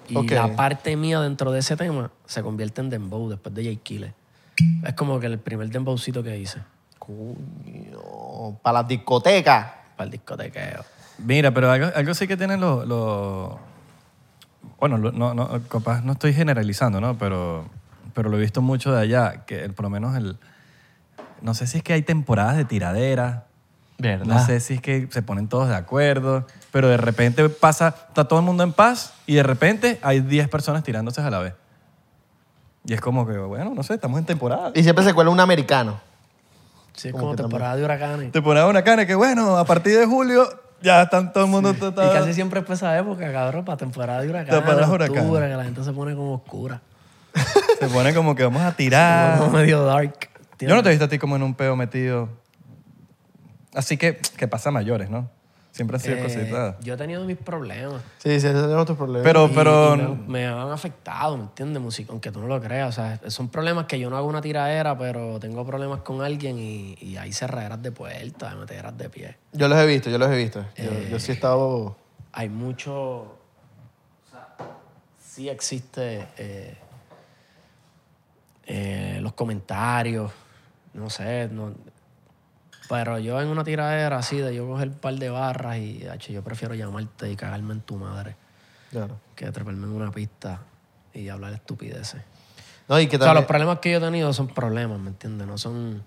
Y la parte mía dentro de ese tema se convierte en Dembow después de Jay Killer. Es como que el primer dembowcito que hice. Coño, para las discotecas. Para el discotequeo. Mira, pero algo, algo sí que tienen los... bueno, lo- no, no, capaz no estoy generalizando, ¿no? Pero, pero lo he visto mucho de allá, que el- por lo menos el... No sé si es que hay temporadas de tiradera, ¿Verdad? no sé si es que se ponen todos de acuerdo, pero de repente pasa, está todo el mundo en paz y de repente hay 10 personas tirándose a la vez. Y es como que, bueno, no sé, estamos en temporada. Y siempre se cuela un americano. Sí, Como temporada de huracanes. Temporada de huracanes, que bueno, a partir de julio ya están todo el mundo... Y casi siempre es para esa época, cabrón, para temporada de huracanes. Temporada de huracanes. que la gente se pone como oscura. Se pone como que vamos a tirar. Como medio dark. Yo no te he visto a ti como en un peo metido. Así que, que pasa a mayores, ¿no? Siempre han sido Eh, cositas. Yo he tenido mis problemas. Sí, sí, ese es otro problema. Pero, Y- pero. y me, me han afectado, ¿me entiendes? Música, aunque tú no lo creas. O sea, son problemas que yo no hago una tiradera, pero tengo problemas con alguien y, y hay cerraderas de puertas, meteras de pie. Yo los he visto, yo los he visto. Yo, Eh. yo sí he estado... Hay mucho. O sea, sí existe. eh, eh, los comentarios, no sé. No, pero yo en una tiradera así de yo coger un par de barras y hacho, yo prefiero llamarte y cagarme en tu madre Claro. que treparme en una pista y hablar estupideces. No, y que O sea, los también... problemas que yo he tenido son problemas, ¿me entiendes? No son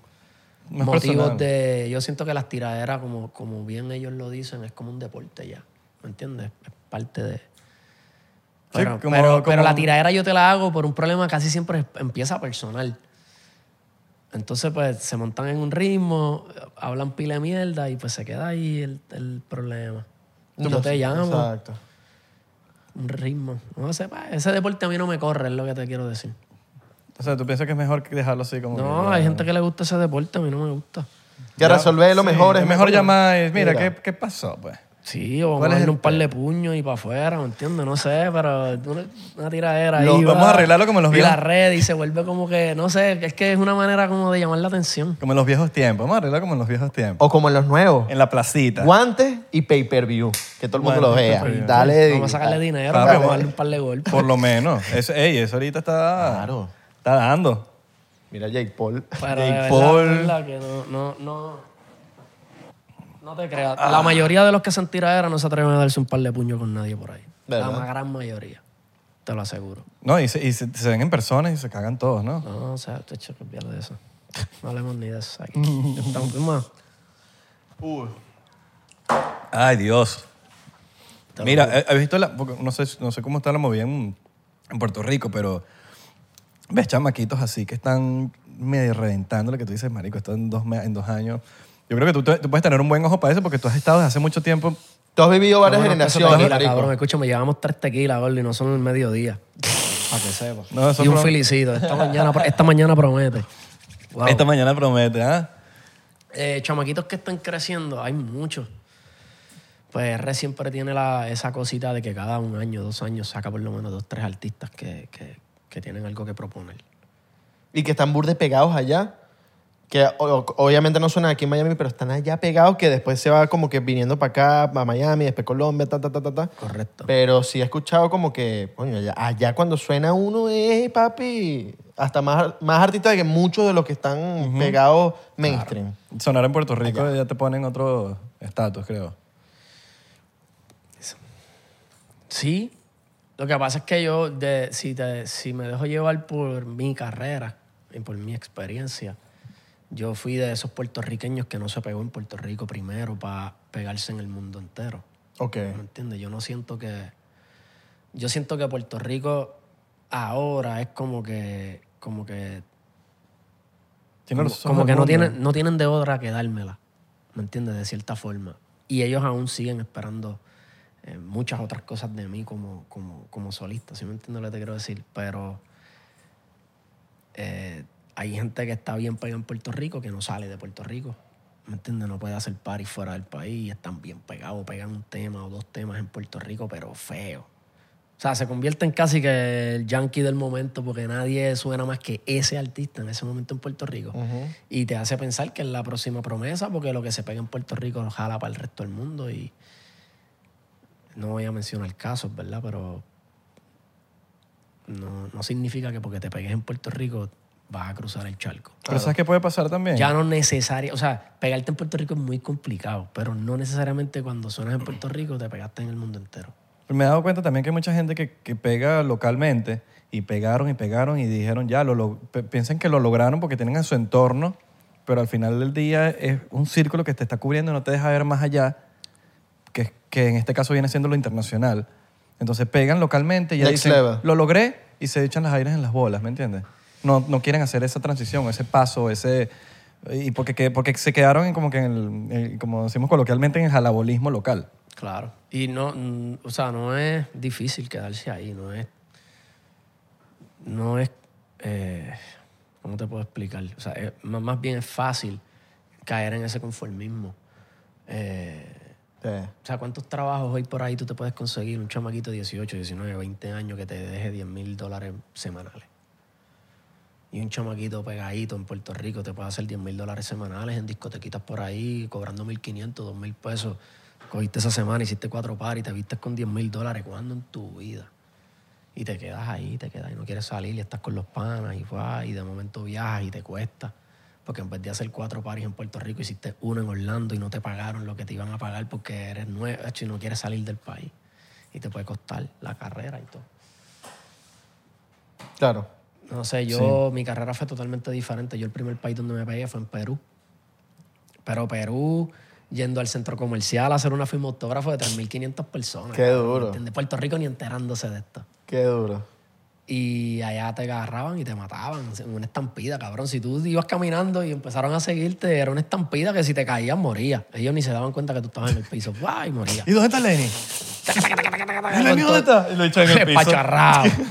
motivos personal. de... Yo siento que las tiraderas, como, como bien ellos lo dicen, es como un deporte ya, ¿me entiendes? Es parte de... Pero, como- pero, como- pero la tiradera yo te la hago por un problema casi siempre empieza personal. Entonces, pues, se montan en un ritmo, hablan pila de mierda y pues se queda ahí el, el problema. Yo te llamo, Exacto. un ritmo. No sé, pa, ese deporte a mí no me corre, es lo que te quiero decir. O sea, tú piensas que es mejor dejarlo así como. No, que, hay gente que le gusta ese deporte, a mí no me gusta. Que resolver lo Sí, mejor es mejor llamar mira, Mira. ¿qué, ¿qué pasó, pues? Sí, o vamos ¿Cuál a darle un par de puños y para afuera, ¿me entiendes? No sé, pero una, una tiradera Lo- ahí. vamos va, a arreglarlo como en los Y viejos- la red y se vuelve como que, no sé, es que es una manera como de llamar la atención. Como en los viejos tiempos. Vamos a arreglar como en los viejos tiempos. O como en los nuevos. En la placita. Guantes y pay-per-view. Que todo el mundo lo y vea. Dale. Vamos a sacarle dinero, Papi, vamos a vamos. darle un par de golpes. Por lo menos. Eso, ey, eso ahorita está. Claro. Está dando. Mira Jake Paul. Pero Jake de verdad, Paul. que no, no, no, no te creas. La mayoría de los que hacen tiraderas no se atreven a darse un par de puños con nadie por ahí. ¿Verdad? La gran mayoría, te lo aseguro. No, y, se, y se, se ven en persona y se cagan todos, ¿no? No, o sea, te echo que olvídate de eso. No hablemos ni de eso aquí. Estamos más. Ay, Dios. Mira, he, he visto la. No sé, no sé cómo está la movida en, en Puerto Rico, pero. Ves chamaquitos así que están medio reventando lo que tú dices, marico, esto en dos, en dos años. Yo creo que tú, tú puedes tener un buen ojo para eso porque tú has estado desde hace mucho tiempo. Tú has vivido varias No, no, que eso generaciones, tequila, marico. cabrón. Escúchame, llevamos tres tequilas, gordo, y no son el mediodía. Para que sepas. No, eso y un pro- felicito. Esta mañana, esta mañana promete. Wow. Esta mañana promete, ¿ah? Eh, chamaquitos que están creciendo, hay muchos. Pues R siempre tiene la, esa cosita de que cada un año, dos años saca por lo menos dos, tres artistas que, que, que tienen algo que proponer. Y que están burdes pegados allá. Que o- obviamente no suenan aquí en Miami, pero están allá pegados que después se va como que viniendo para acá, para Miami, después Colombia, ta, ta, ta, ta, ta. Correcto. Pero sí he escuchado como que, coño, allá, allá cuando suena uno, eh, papi, hasta más, más artistas que muchos de los que están pegados mainstream. Sonar en Puerto Rico ya te ponen otro estatus, creo. Sí. Lo que pasa es que yo, de, si, te- si me dejo llevar por mi carrera y por mi experiencia, yo fui de esos puertorriqueños que no se pegó en Puerto Rico primero para pegarse en el mundo entero. Ok. ¿Me entiendes? Yo no siento que. Yo siento que Puerto Rico ahora es como que. Como que. Como, que no tienen, no tienen de otra que dármela. ¿Me entiendes? De cierta forma. Y ellos aún siguen esperando eh, muchas otras cosas de mí como, como, como solista. ¿Sí me entiendes lo que te quiero decir? Pero. eh, hay gente que está bien pegada en Puerto Rico que no sale de Puerto Rico. ¿Me entiendes? No puede hacer party fuera del país. Están bien pegados, pegan un tema o dos temas en Puerto Rico, pero feo. O sea, se convierte en casi que el yankee del momento porque nadie suena más que ese artista en ese momento en Puerto Rico. Y te hace pensar que es la próxima promesa porque lo que se pega en Puerto Rico jala para el resto del mundo y no voy a mencionar casos, ¿verdad? Pero no, no significa que porque te pegues en Puerto Rico vas a cruzar el charco. Pero ¿sabes qué puede pasar también? Ya no necesario, o sea, pegarte en Puerto Rico es muy complicado, pero no necesariamente cuando suenas en Puerto Rico te pegaste en el mundo entero. Me he dado cuenta también que hay mucha gente que, que pega localmente y pegaron y pegaron y dijeron ya, lo, lo- piensan que lo lograron porque tienen en su entorno, pero al final del día es un círculo que te está cubriendo y no te deja ver más allá, que, que en este caso viene siendo lo internacional. Entonces pegan localmente y ya Next dicen, level. lo logré y se echan las aires en las bolas, ¿me entiendes? No, no quieren hacer esa transición, ese paso, ese... Y porque, que- porque se quedaron en como que en el, en- como decimos coloquialmente, en el jalabolismo local. Claro. Y no, o sea, no es difícil quedarse ahí, no es, no es, eh, ¿cómo te puedo explicar? O sea, es- más bien es fácil caer en ese conformismo. Eh, Sí. o sea, ¿cuántos trabajos hoy por ahí tú te puedes conseguir? Un chamaquito de 18, 19, 20 años que te deje 10 mil dólares semanales. Y un chamaquito pegadito en Puerto Rico te puede hacer 10 mil dólares semanales en discotequitas por ahí, cobrando 1.500, 2.000 pesos. Cogiste esa semana, hiciste cuatro pares y te viste con 10 mil dólares. ¿Cuándo en tu vida? Y te quedas ahí, te quedas y no quieres salir y estás con los panas y, va, y de momento viajas y te cuesta. Porque en vez de hacer cuatro paris en Puerto Rico, hiciste uno en Orlando y no te pagaron lo que te iban a pagar porque eres nuevo y no quieres salir del país. Y te puede costar la carrera y todo. Claro. No sé, yo, mi carrera fue totalmente diferente. Yo el primer país donde me pegué fue en Perú. Pero Perú, yendo al centro comercial a hacer una firma autógrafo de 3.500 personas. Qué duro. ¿entiendes? Puerto Rico ni enterándose de esto. Qué duro. Y allá te agarraban y te mataban. en Una estampida, cabrón. Si tú ibas caminando y empezaron a seguirte, era una estampida que si te caías, morías. Ellos ni se daban cuenta que tú estabas en el piso. ¡Guay! Morías. ¿Y dónde está Lenny? ¿Y Lenny dónde está? Y lo echan en el piso.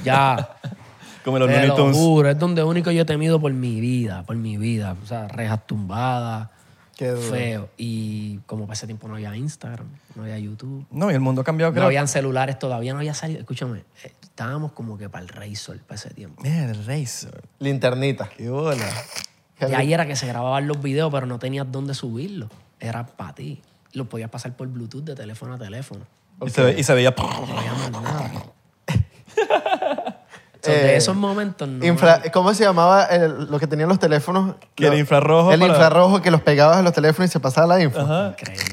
Ya. Como los Te lo juro, es donde único yo he temido por mi vida, por mi vida. O sea, rejas tumbadas, Qué duro. feo. Y como para ese tiempo no había Instagram, no había YouTube, No, y el mundo ha cambiado, no creo. habían celulares todavía, no había salido. Escúchame, eh, estábamos como que para el Razor para ese tiempo. Mira, el Razor. Linternita. Qué bola. Y ahí era que se grababan los videos, pero no tenías dónde subirlos. Era para ti. Los podías pasar por Bluetooth de teléfono a teléfono. Y, se ve- y se veía... No había más So, Eh, de esos momentos no. Infra- ¿Cómo se llamaba el- lo que tenían los teléfonos? Que el Lo- infrarrojo El para- infrarrojo que los pegabas a los teléfonos y se pasaba la info. Increíble.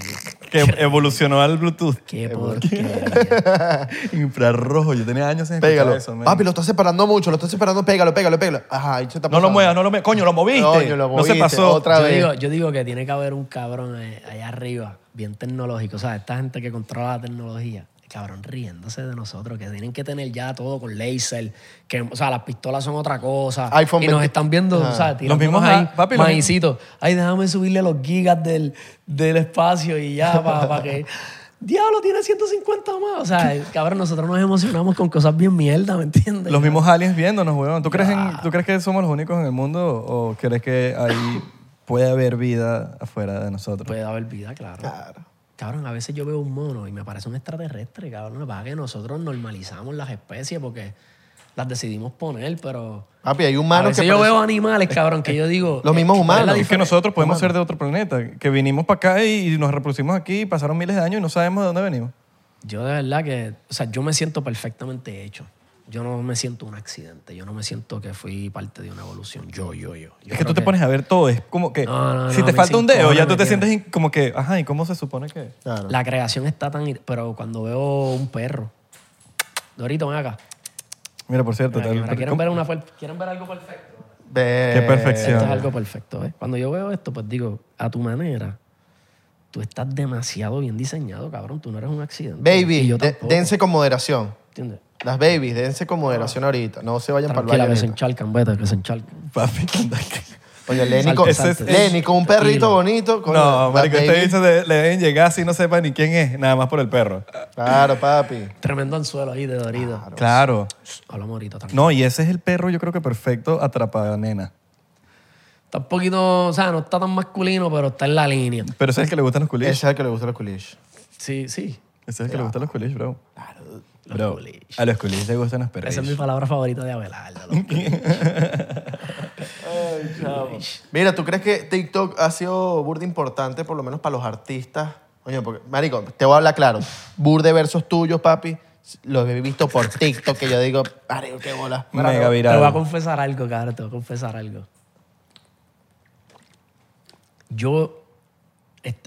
que evolucionó al Bluetooth. Qué porquería. Infrarrojo. Yo tenía años sin Pégalo. escuchar eso, man. Papi, lo estás separando mucho, lo estás separando, pégalo, pégalo, pégalo. Ajá, ahí se está No lo pasando. muevas, no lo muevas. Coño, lo moviste. Coño, lo no se moviste. pasó. Otra yo, vez. digo, yo digo que tiene que haber un cabrón eh, allá arriba, bien tecnológico. O sea, esta gente que controla la tecnología, cabrón, riéndose de nosotros, que tienen que tener ya todo con laser, que, o sea, las pistolas son otra cosa. iPhone y nos 20. están viendo, Ajá. o sea, Los mismos ahí, papi, los maicitos. Ay, déjame subirle los gigas del, del espacio y ya, para que... Diablo, tiene 150 más. O sea, cabrón, nosotros nos emocionamos con cosas bien mierda, ¿me entiendes? Los mismos aliens viéndonos, weón. ¿Tú crees, en- ¿Tú crees que somos los únicos en el mundo o crees que ahí puede haber vida afuera de nosotros? Puede haber vida, claro. Claro. Cabrón, a veces yo veo un mono y me parece un extraterrestre, cabrón. Lo que pasa es que nosotros normalizamos las especies porque las decidimos poner, pero... Papi, hay A humanos veces que yo veo animales, cabrón, que yo digo... Los mismos eh, ¿cuál es la humanos. Es que nosotros podemos ser de otro planeta, que vinimos para acá y, y nos reproducimos aquí y pasaron miles de años y no sabemos de dónde venimos. Yo de verdad que... O sea, yo me siento perfectamente hecho. Yo no me siento un accidente. Yo no me siento que fui parte de una evolución. Yo, yo, yo. Yo es que tú te pones a ver todo, es como que No, no, si te falta un dedo, ya tú te tiene. sientes como que, ajá, ¿y cómo se supone que? Claro. La creación está tan... Pero cuando veo un perro... Dorito, ven acá. Mira, por cierto, Mira, tal- mira, ¿quieren, ¿cómo- ver una, ¿Quieren ver algo perfecto? Qué perfección. Esto es algo perfecto, ¿ves? Cuando yo veo esto, pues digo, a tu manera, tú estás demasiado bien diseñado, cabrón. Tú no eres un accidente. Baby, dense con moderación. ¿Entiendes? Las babies, dense con moderación ahorita. No se vayan para el Tranquila, baño. que se ahorita. enchalcan, vete, que se enchalcan. Papi, Oye, Lenny con, salte. Lenny con un perrito Tranquilo. bonito. No, las marico, este babies- dice de- le deben llegar así no sepa ni quién es, nada más por el perro. Claro, papi. Tremendo anzuelo ahí de Dorito. Claro. Hablamos ahorita, tranquilo. No, y ese es el perro, yo creo que perfecto atrapa nena. Está un poquito, o sea, no está tan masculino, pero está en la línea. Pero ese es el que le gustan los Ese culiches. es el que le gusta los culiches. Sí, sí. Ese es el que le gustan los culiches, bro. Los Bro, culiches. a los culiches les gustan los perros. Esa es mi palabra favorita de Abelardo. los Mira, ¿tú crees que TikTok ha sido burda importante, por lo menos para los artistas? Oye, porque, marico, te voy a hablar claro. Burde versos tuyos, papi. Los he visto por TikTok que yo digo, marico, qué bola. Mega Te voy a viral. confesar algo, cabrón, te voy a confesar algo. Yo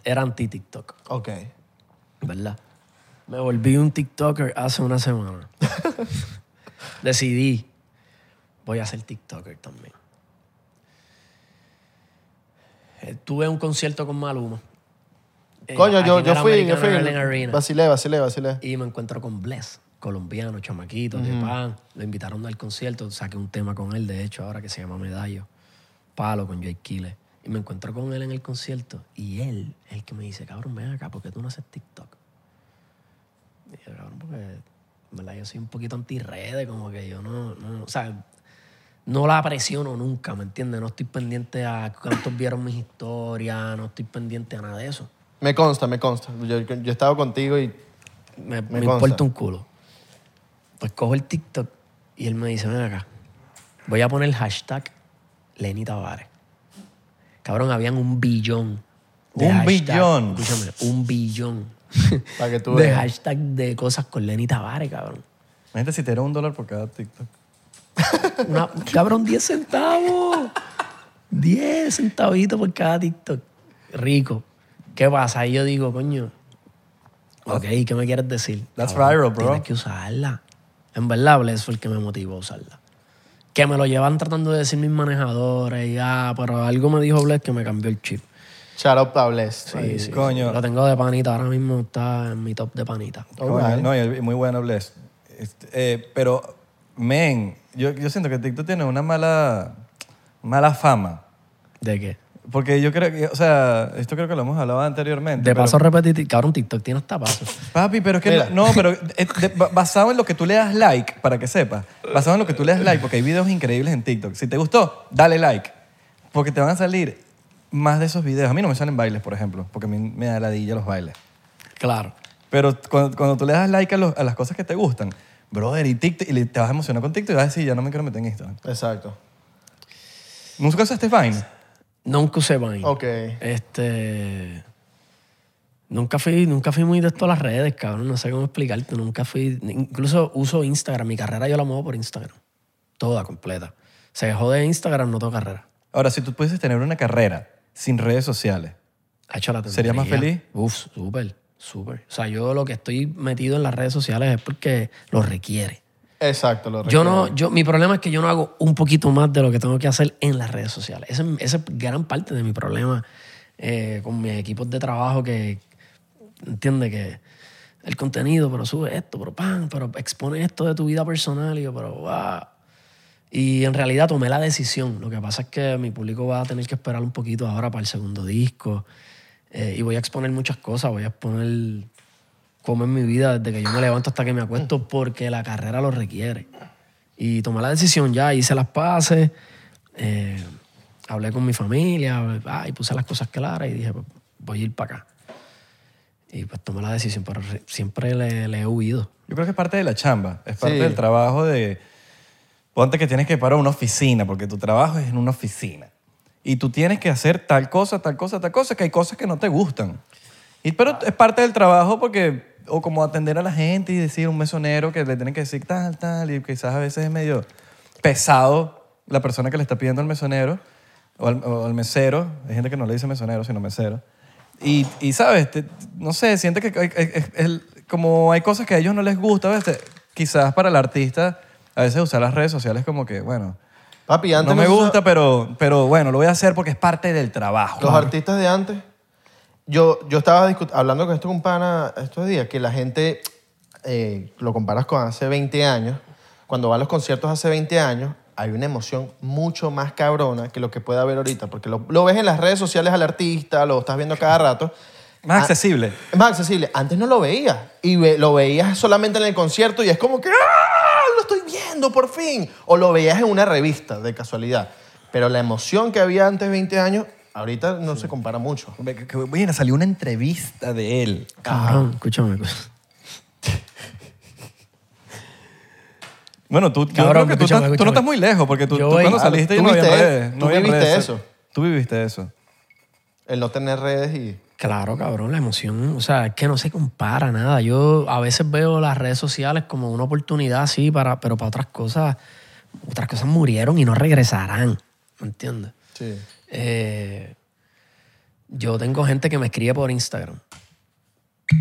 era anti-TikTok, Ok. ¿verdad? Me volví un TikToker hace una semana. Decidí, voy a ser TikToker también. Tuve un concierto con Maluma. eh, Coño, yo, yo fui, yo fui. Vacilé, vacilé, vacilé. Y me encuentro con Bless, colombiano, chamaquito, de pan. Lo invitaron al concierto, saqué un tema con él, de hecho, ahora que se llama Medallo. Palo con Joy Kile. Y me encuentro con él en el concierto. Y él el que me dice, cabrón, ven acá, ¿por qué tú no haces TikTok? Y yo, cabrón, porque, en ¿verdad? Yo soy un poquito anti-redes, como que yo no, no, o sea, no la presiono nunca, ¿me entiendes? No estoy pendiente a cuántos vieron mis historias, no estoy pendiente a nada de eso. Me consta, me consta. Yo, yo he estado contigo y me, Me importa un culo. Pues cojo el TikTok y él me dice, ven acá, voy a poner hashtag Lenny Tavares. Cabrón, habían un billón. de Un hashtag- billón. Escúchame, un billón. para que tú de veas. hashtag de cosas con Lenny Tavares, cabrón. Imagínate si te era un dólar por cada TikTok. Una- cabrón, 10 centavos. 10 centavitos por cada TikTok. Rico. ¿Qué pasa? Ahí yo digo, coño. Ok, ¿qué me quieres decir? That's viral, bro. Tienes que usarla. En verdad, Bless fue el que me motivó a usarla. Que me lo llevan tratando de decir mis manejadores y ah, pero algo me dijo Bless que me cambió el chip. Shout out Bless. Sí, sí. Coño. Lo tengo de panita. Ahora mismo está en mi top de panita. No, y muy bueno, Bless. Este, eh, pero, men, yo, yo siento que TikTok tiene una mala, mala fama. ¿De qué? Porque yo creo que, o sea, esto creo que lo hemos hablado anteriormente. De paso repetitivo. Cabrón, TikTok tiene hasta paso. Papi, pero es que Mira. no, pero eh, de- basado en lo que tú le das like, para que sepas, basado en lo que tú le das like, porque hay videos increíbles en TikTok. Si te gustó, dale like, porque te van a salir más de esos videos. A mí no me salen bailes, por ejemplo, porque a mí me da ladilla los bailes. Claro. Pero cuando, cuando tú le das like a, los- a las cosas que te gustan, brother, y, TikTok, y le- te vas a emocionar con TikTok y vas a decir, ya no me quiero meter en Instagram. Exacto. ¿Nunca usaste Vine? Nunca usé Vine. Ok. Este. Nunca fui, nunca fui muy de esto a las redes, cabrón. No sé cómo explicarte. Nunca fui. Incluso uso Instagram. Mi carrera yo la muevo por Instagram. Toda completa. Se dejó de Instagram, no tengo carrera. Ahora, si tú pudieses tener una carrera sin redes sociales, Ha hecho la ¿Serías más feliz? Uf, súper, súper. O sea, yo lo que estoy metido en las redes sociales es porque lo requiere. Exacto. Lo Yo recuerdo. no, yo, mi problema es que yo no hago un poquito más de lo que tengo que hacer en las redes sociales. Ese, ese es gran parte de mi problema eh, con mis equipos de trabajo que entiende que el contenido, pero sube esto, pero pan, pero expone esto de tu vida personal y yo, pero wow. Y en realidad tomé la decisión. Lo que pasa es que mi público va a tener que esperar un poquito ahora para el segundo disco. Eh, y voy a exponer muchas cosas. Voy a exponer cómo es mi vida desde que yo me levanto hasta que me acuesto porque la carrera lo requiere. Y tomé la decisión ya, hice las paces, eh, hablé con mi familia ah, y puse las cosas claras y dije, pues, voy a ir para acá. Y pues tomé la decisión, pero re- siempre le, le he huido. Yo creo que es parte de la chamba, es parte Sí. del trabajo de... Ponte que tienes que parar una oficina, porque tu trabajo es en una oficina. Y tú tienes que hacer tal cosa, tal cosa, tal cosa, que hay cosas que no te gustan. Y, pero es parte del trabajo porque... O como atender a la gente y decir un mesonero que le tienen que decir tal, tal, y quizás a veces es medio pesado la persona que le está pidiendo al mesonero o al, o al mesero. Hay gente que no le dice mesonero, sino mesero. Y, y, ¿sabes? Te- no sé, siente que hay- es- el- como hay cosas que a ellos no les gusta, ¿ves? quizás para el artista a veces usar las redes sociales como que, bueno, Papi, antes no me usa- gusta, pero, pero bueno, lo voy a hacer porque es parte del trabajo. Los artistas de antes, yo, yo estaba hablando con esto con pana estos días, que la gente, eh, lo comparas con hace 20 años, cuando va a los conciertos hace 20 años, hay una emoción mucho más cabrona que lo que puede haber ahorita, porque lo, lo ves en las redes sociales al artista, lo estás viendo cada rato. Más Ah, accesible. Es más accesible. Antes no lo veías. Y ve- lo veías solamente en el concierto y es como que ¡ah! Lo estoy viendo por fin. O lo veías en una revista de casualidad. Pero la emoción que había antes 20 años, ahorita no se compara mucho. Bueno, salió una entrevista de él. Cabrón, escúchame. Bueno, tú, yo Cabrón, creo que tú, escúchame, estás- tú no estás muy lejos porque tú, Yo tú voy- cuando saliste tú no había viste- redes. tú había viviste redes. eso. Tú viviste eso. El no tener redes y... Claro, cabrón, la emoción, o sea, es que no se compara nada. Yo a veces veo las redes sociales como una oportunidad, sí, para, pero para otras cosas, otras cosas murieron y no regresarán, ¿me entiendes? Sí. Eh, yo tengo gente que me escribe por Instagram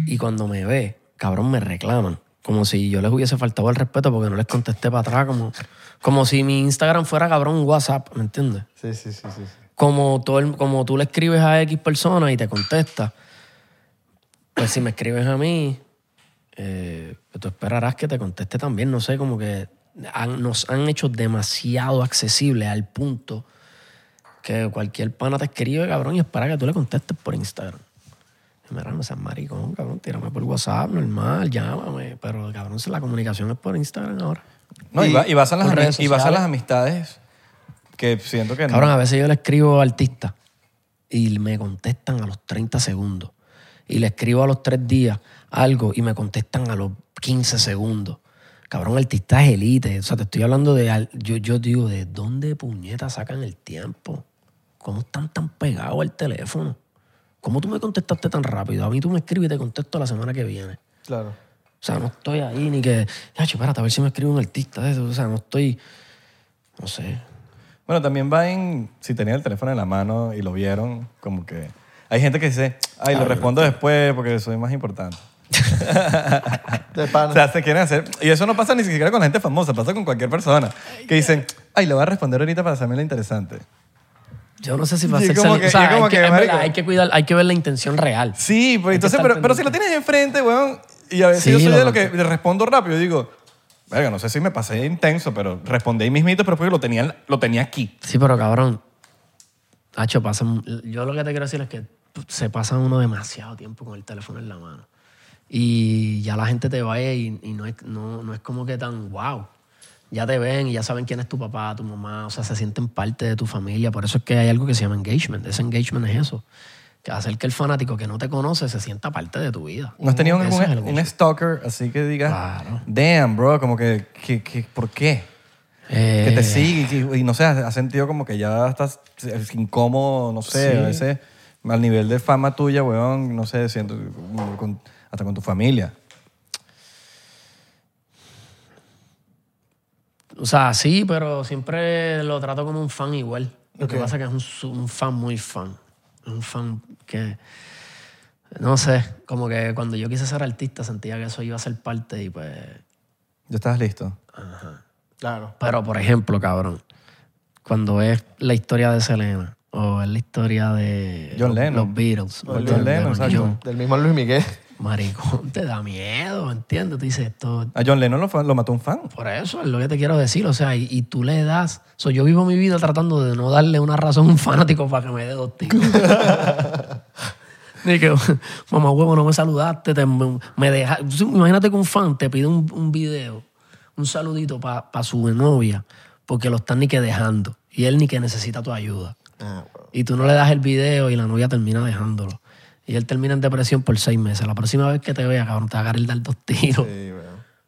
y cuando me ve, cabrón, me reclaman. Como si yo les hubiese faltado el respeto porque no les contesté para atrás, como, como si mi Instagram fuera, cabrón, WhatsApp, ¿me entiendes? Sí, sí, sí, sí. Como, todo el- como tú le escribes a X persona y te contesta, pues si me escribes a mí, eh, tú esperarás que te conteste también. No sé, como que han- nos han hecho demasiado accesible al punto que cualquier pana te escribe, cabrón, y espera que tú le contestes por Instagram. Y Mira, no seas maricón, cabrón, tírame por WhatsApp, normal, llámame. Pero, cabrón, si la comunicación es por Instagram ahora. No, y, Y- ba- y las, por ami- redes y basan sociales. las amistades que siento que no. Cabrón, a veces yo le escribo a artistas y me contestan a los 30 segundos. Y le escribo a los 3 días algo y me contestan a los 15 segundos. Cabrón, artista es elite. O sea, te estoy hablando de... Yo, yo digo, ¿de dónde puñetas sacan el tiempo? ¿Cómo están tan pegados al teléfono? ¿Cómo tú me contestaste tan rápido? A mí tú me escribes y te contesto la semana que viene. Claro. O sea, no estoy ahí ni que... Ya, espérate, a ver si me escribe un artista de eso. O sea, no estoy... No sé. Bueno, también va en si tenían el teléfono en la mano y lo vieron, como que hay gente que dice, ay, lo respondo después porque soy más importante. De pana. O sea, se quieren hacer. Y eso no pasa ni siquiera con la gente famosa, pasa con cualquier persona. Que dicen, ay, lo voy a responder ahorita para hacerme la interesante. Yo no sé si va a ser como que- o sea, como hay, que, que, es verdad, marico. hay que cuidar, hay que ver la intención real. Sí, pero, que entonces, estar pero, pero si lo tienes enfrente, weón, y a veces Sí, yo soy lo de lo que le respondo rápido, digo, verga, no sé si me pasé intenso, pero respondí mismito, pero porque lo tenía, lo tenía aquí. Sí, pero cabrón. Hacho, pasan, yo lo que te quiero decir es que se pasa uno demasiado tiempo con el teléfono en la mano. Y ya la gente te ve y, y no, es, no, no es como que tan wow. Ya te ven y ya saben quién es tu papá, tu mamá, o sea, se sienten parte de tu familia. Por eso es que hay algo que se llama engagement. Ese engagement es eso. Que hacer que el fanático que no te conoce se sienta parte de tu vida. ¿No has tenido un engagement. stalker así que digas, Claro. damn, bro, como que, que, que- ¿por qué? Eh, Que te sigue y, no sé, has sentido como que ya estás incómodo, no sé, Sí. a veces al nivel de fama tuya, weón, no sé, siento, con- hasta con tu familia. O sea, sí, pero siempre lo trato como un fan igual. Lo que pasa es que es un, un fan muy fan. Un fan que, no sé, como que cuando yo quise ser artista sentía que eso iba a ser parte y pues... ¿Ya estás listo? Claro. Pero, por ejemplo, cabrón, cuando es la historia de Selena o es la historia de John los, Lennon. los Beatles, O ¿me John entiendes? Lennon, Porque exacto. John- Del mismo Luis Miguel. Maricón, te da miedo, ¿entiendes? Tú dices esto, A John Lennon lo, lo mató un fan. Por eso es lo que te quiero decir. O sea, y, y tú le das. So, yo vivo mi vida tratando de no darle una razón a un fanático para que me dé dos tiros. Ni que, mamá huevo, no me saludaste. te- me deja, imagínate que un fan te pide un, un video, un saludito para su novia, porque lo están ni que dejando. Y él ni que necesita tu ayuda. Ah. Y tú no le das el video y la novia termina dejándolo. Y él termina en depresión por seis meses. La próxima vez que te vea, cabrón, te va a querer dar dos tiros. Sí, bro.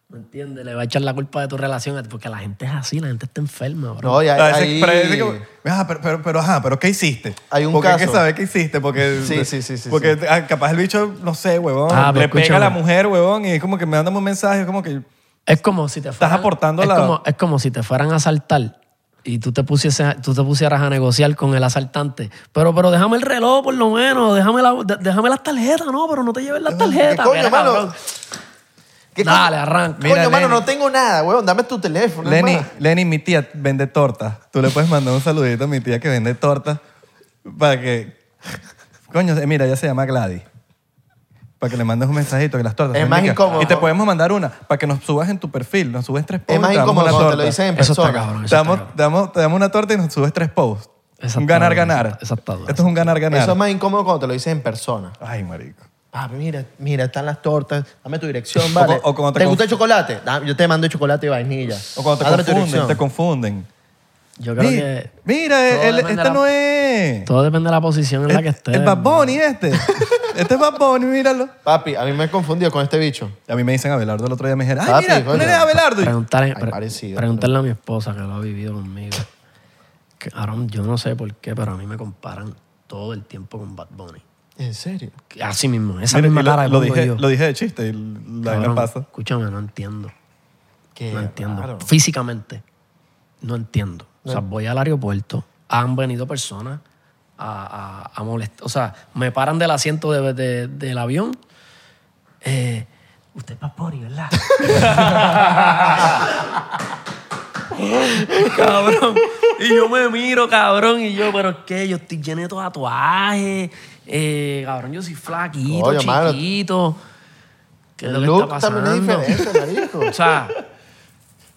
¿Me entiendes? Le va a echar la culpa de tu relación porque la gente es así, la gente está enferma, bro. No, y A hay, veces- hay- pero, ah, pero, pero, pero, ajá, pero ¿qué hiciste? Hay un porque hay que caso. saber qué hiciste, porque... Sí, sí, sí, sí, Porque ah, capaz el bicho, no sé, huevón, Ah, pero le pega a la mujer, huevón, y es como que me mandan un mensaje, es como que... Es como si te fueran, aportando es la- Como, es como si te fueran a asaltar y tú te, tú te pusieras a negociar con el asaltante. Pero, pero déjame el reloj por lo menos, déjame, la, déjame las tarjetas, no, pero no te lleves las tarjetas. ¿Qué coño, Mira, mano? cabrón. ¿Qué Dale, coño? arranca. Mira, Coño, mano, Lenny. no tengo nada, weón. Dame tu teléfono. Lenny, hermano. Lenny, mi tía vende tortas. Tú le puedes mandar un saludito a mi tía que vende tortas para que... Coño, eh, mira, ella se llama Gladys. Para que le mandes un mensajito que las tortas Es son más ricas. incómodo. Y te podemos mandar una para que nos subas en tu perfil. Nos subes tres posts. Es más y te damos incómodo una cuando te torta. lo dicen en Eso está persona. cabrón. Te Eso damos, te, damos, te damos una torta y nos subes tres posts. Un ganar-ganar. dura, Esto es un ganar-ganar. Eso es más incómodo cuando te lo dicen en persona. Ay, marico. Papi, mira, mira, están las tortas. Dame tu dirección, ¿vale? o cuando te ¿Te gusta el chocolate? Da- Yo te mando chocolate y vainilla. O cuando te Dame tu confunden, dirección. te confunden. Yo creo Mi- que Mira, todo el- depende este la- no es... todo depende de la posición en la que El, estés. el Bad Bunny este. este es Bad Bunny, míralo. Papi, a mí me he confundido con este bicho. A mí me dicen Abelardo el otro día. Me dijeron, ay, Papi, mira, tú coño. no eres Abelardo. Y- Preguntarle, Ay, pre- parecido, preguntarle a mi esposa que lo ha vivido conmigo. Que, cabrón, yo no sé por qué, pero a mí me comparan todo el tiempo con Bad Bunny. ¿En serio? Así mismo, esa Mira, misma y lo, cara lo pongo dije, yo. lo dije de chiste y la vaina pasa. Escúchame, no entiendo. Qué No entiendo. raro. Físicamente, no entiendo. O sea, voy al aeropuerto, han venido personas a, a, molestar. O sea, me paran del asiento de- de- del avión. Eh, Usted es Papori, ¿verdad? cabrón. Y yo me miro, cabrón, y yo, pero ¿qué? Yo estoy lleno de tatuajes. Eh, cabrón, yo soy flaquito, chiquito. ¿Qué es lo que está pasando? también es diferente, marico. O sea,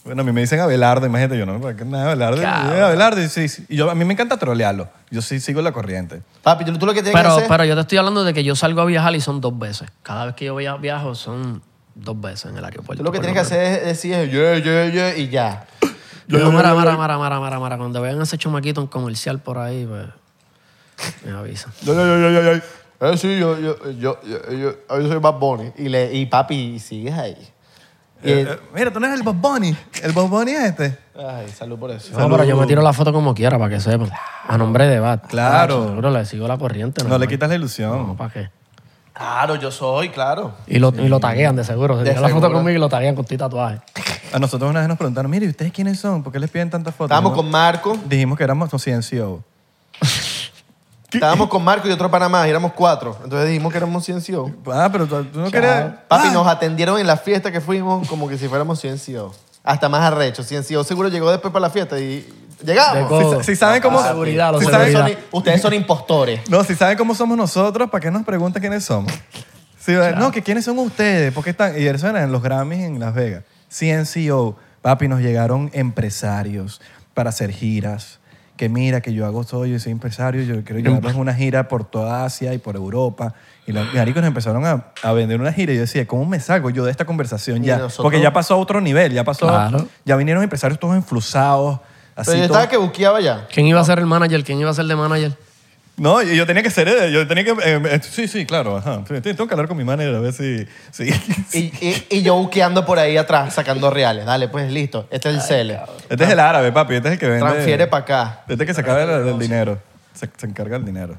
Bueno, a mí me dicen Abelardo, imagínate, yo no, ¿para qué nada Abelardo? Eh, Abelardo, y sí, sí. Y yo, a mí me encanta trolearlo. Yo sí sigo la corriente. Papi, tú, tú lo que tienes pero, que hacer... pero yo te estoy hablando de que yo salgo a viajar y son dos veces. Cada vez que yo via- viajo son dos veces en el aeropuerto. Tú lo que por tienes que menos. hacer es decir, yeah, yeah, yeah, y ya. Yo, mara, mara, mara, mara, mara, mara. Cuando vean a ese chumaquito en comercial por ahí, pues me avisan. Yo, yo, yo, yo, yo, yo. Eh, sí, yo, yo, yo, yo, yo, yo soy Bad Bunny. Y, le, y papi, sigues ahí. Y Eh, eh, mira, tú no eres el Bob Bunny. El Bob Bunny es este. Ay, salud por eso. No, pero yo me tiro la foto como quiera para que sepan. A nombre de Bat. Claro. Seguro le sigo la corriente. No le quitas la ilusión. No, ¿para qué? Claro, yo soy, claro. Y lo, y lo taguean de seguro. Se De tiran la foto seguro. conmigo y lo taguean con tu tatuaje. A nosotros una vez nos preguntaron, mire, ¿y ustedes quiénes son? ¿Por qué les piden tantas fotos? Estábamos Dijimos- con Marco. Dijimos que éramos CNCO. Estábamos con Marco y otro pana más. Y éramos cuatro. Entonces dijimos que éramos CNCO. Ah, pero tú, tú no querías... Papi, Ah, nos atendieron en la fiesta que fuimos como que si fuéramos CNCO. Hasta más arrecho. CNCO seguro llegó después para la fiesta y llegamos. Si, si saben cómo... Ah, seguridad, los si Ustedes saben, seguridad. son, ustedes son impostores. no, si saben cómo somos nosotros, ¿para qué nos preguntan quiénes somos? Sí, No, que quiénes son ustedes, ¿por qué están? Y eso era en los Grammys en Las Vegas. CNCO, papi, nos llegaron empresarios para hacer giras. Que mira, que yo hago todo, yo soy empresario, yo quiero llevarlos a una gira por toda Asia y por Europa. Y los maricos empezaron a, a vender una gira y yo decía, ¿cómo me salgo yo de esta conversación ya? nosotros- Porque ya pasó a otro nivel, ya pasó, Claro. ya vinieron empresarios todos enflusados. Así Pero yo todo- estaba que buqueaba ya. ¿Quién iba a ser el manager? ¿Quién iba a ser de manager? No, y yo tenía que ser, eh, yo tenía que, eh, eh, sí, sí, claro, ajá. Tengo que hablar con mi manager a ver si, si Y, y, y yo buqueando por ahí atrás, sacando reales. Dale, pues listo. Este es el cele. Este es el árabe, papi, este es el que vende. Transfiere para acá. Este es el que se del, del dinero. Se, se encarga del dinero.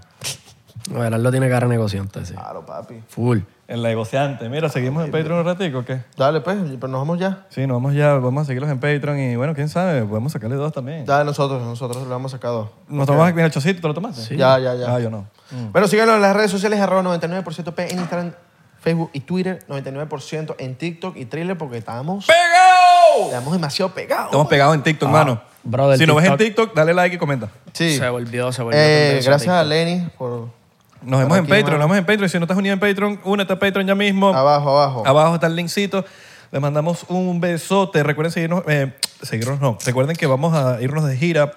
A lo tiene cara negociante, sí. Claro, papi. Full. El negociante. Mira, ¿seguimos en Patreon un ratico o qué? Dale, pues, pero nos vamos ya. Sí, nos vamos ya, vamos a seguirlos en Patreon y bueno, quién sabe, podemos sacarle dos también. Dale, nosotros, nosotros lo hemos sacado. Nos tomamos aquí en el chocito, ¿te lo tomaste? Ya, ya, ya. Ah, yo no. Bueno, síganos en las redes sociales, arroba 99% P en Instagram, Facebook y Twitter, 99% en TikTok y Thriller porque estamos, ¡Pegado! estamos demasiado pegados. Estamos pegados en TikTok, mano. brother, si nos ves en TikTok. TikTok, dale like y comenta. Sí. Se volvió, se volvió. Eh, gracias a TikTok. Lenny por... Nos vemos en Patreon, mano. nos vemos en Patreon. Si no estás unido en Patreon, únete a Patreon ya mismo. Abajo, abajo. Abajo está el linkcito. Les mandamos un besote. Recuerden seguirnos, eh, seguirnos no. Recuerden que vamos a irnos de gira.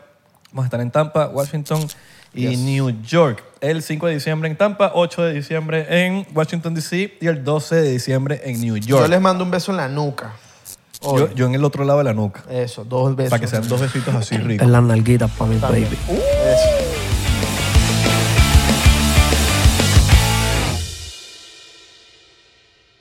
Vamos a estar en Tampa, Washington y Yes. New York. El 5 de diciembre en Tampa, 8 de diciembre en Washington, D.C. y el 12 de diciembre en New Yo York. les mando un beso en la nuca. Yo, yo en el otro lado de la nuca. Eso, dos besos. Para que sean dos besitos así ricos. En las nalguitas para mi baby. Eso.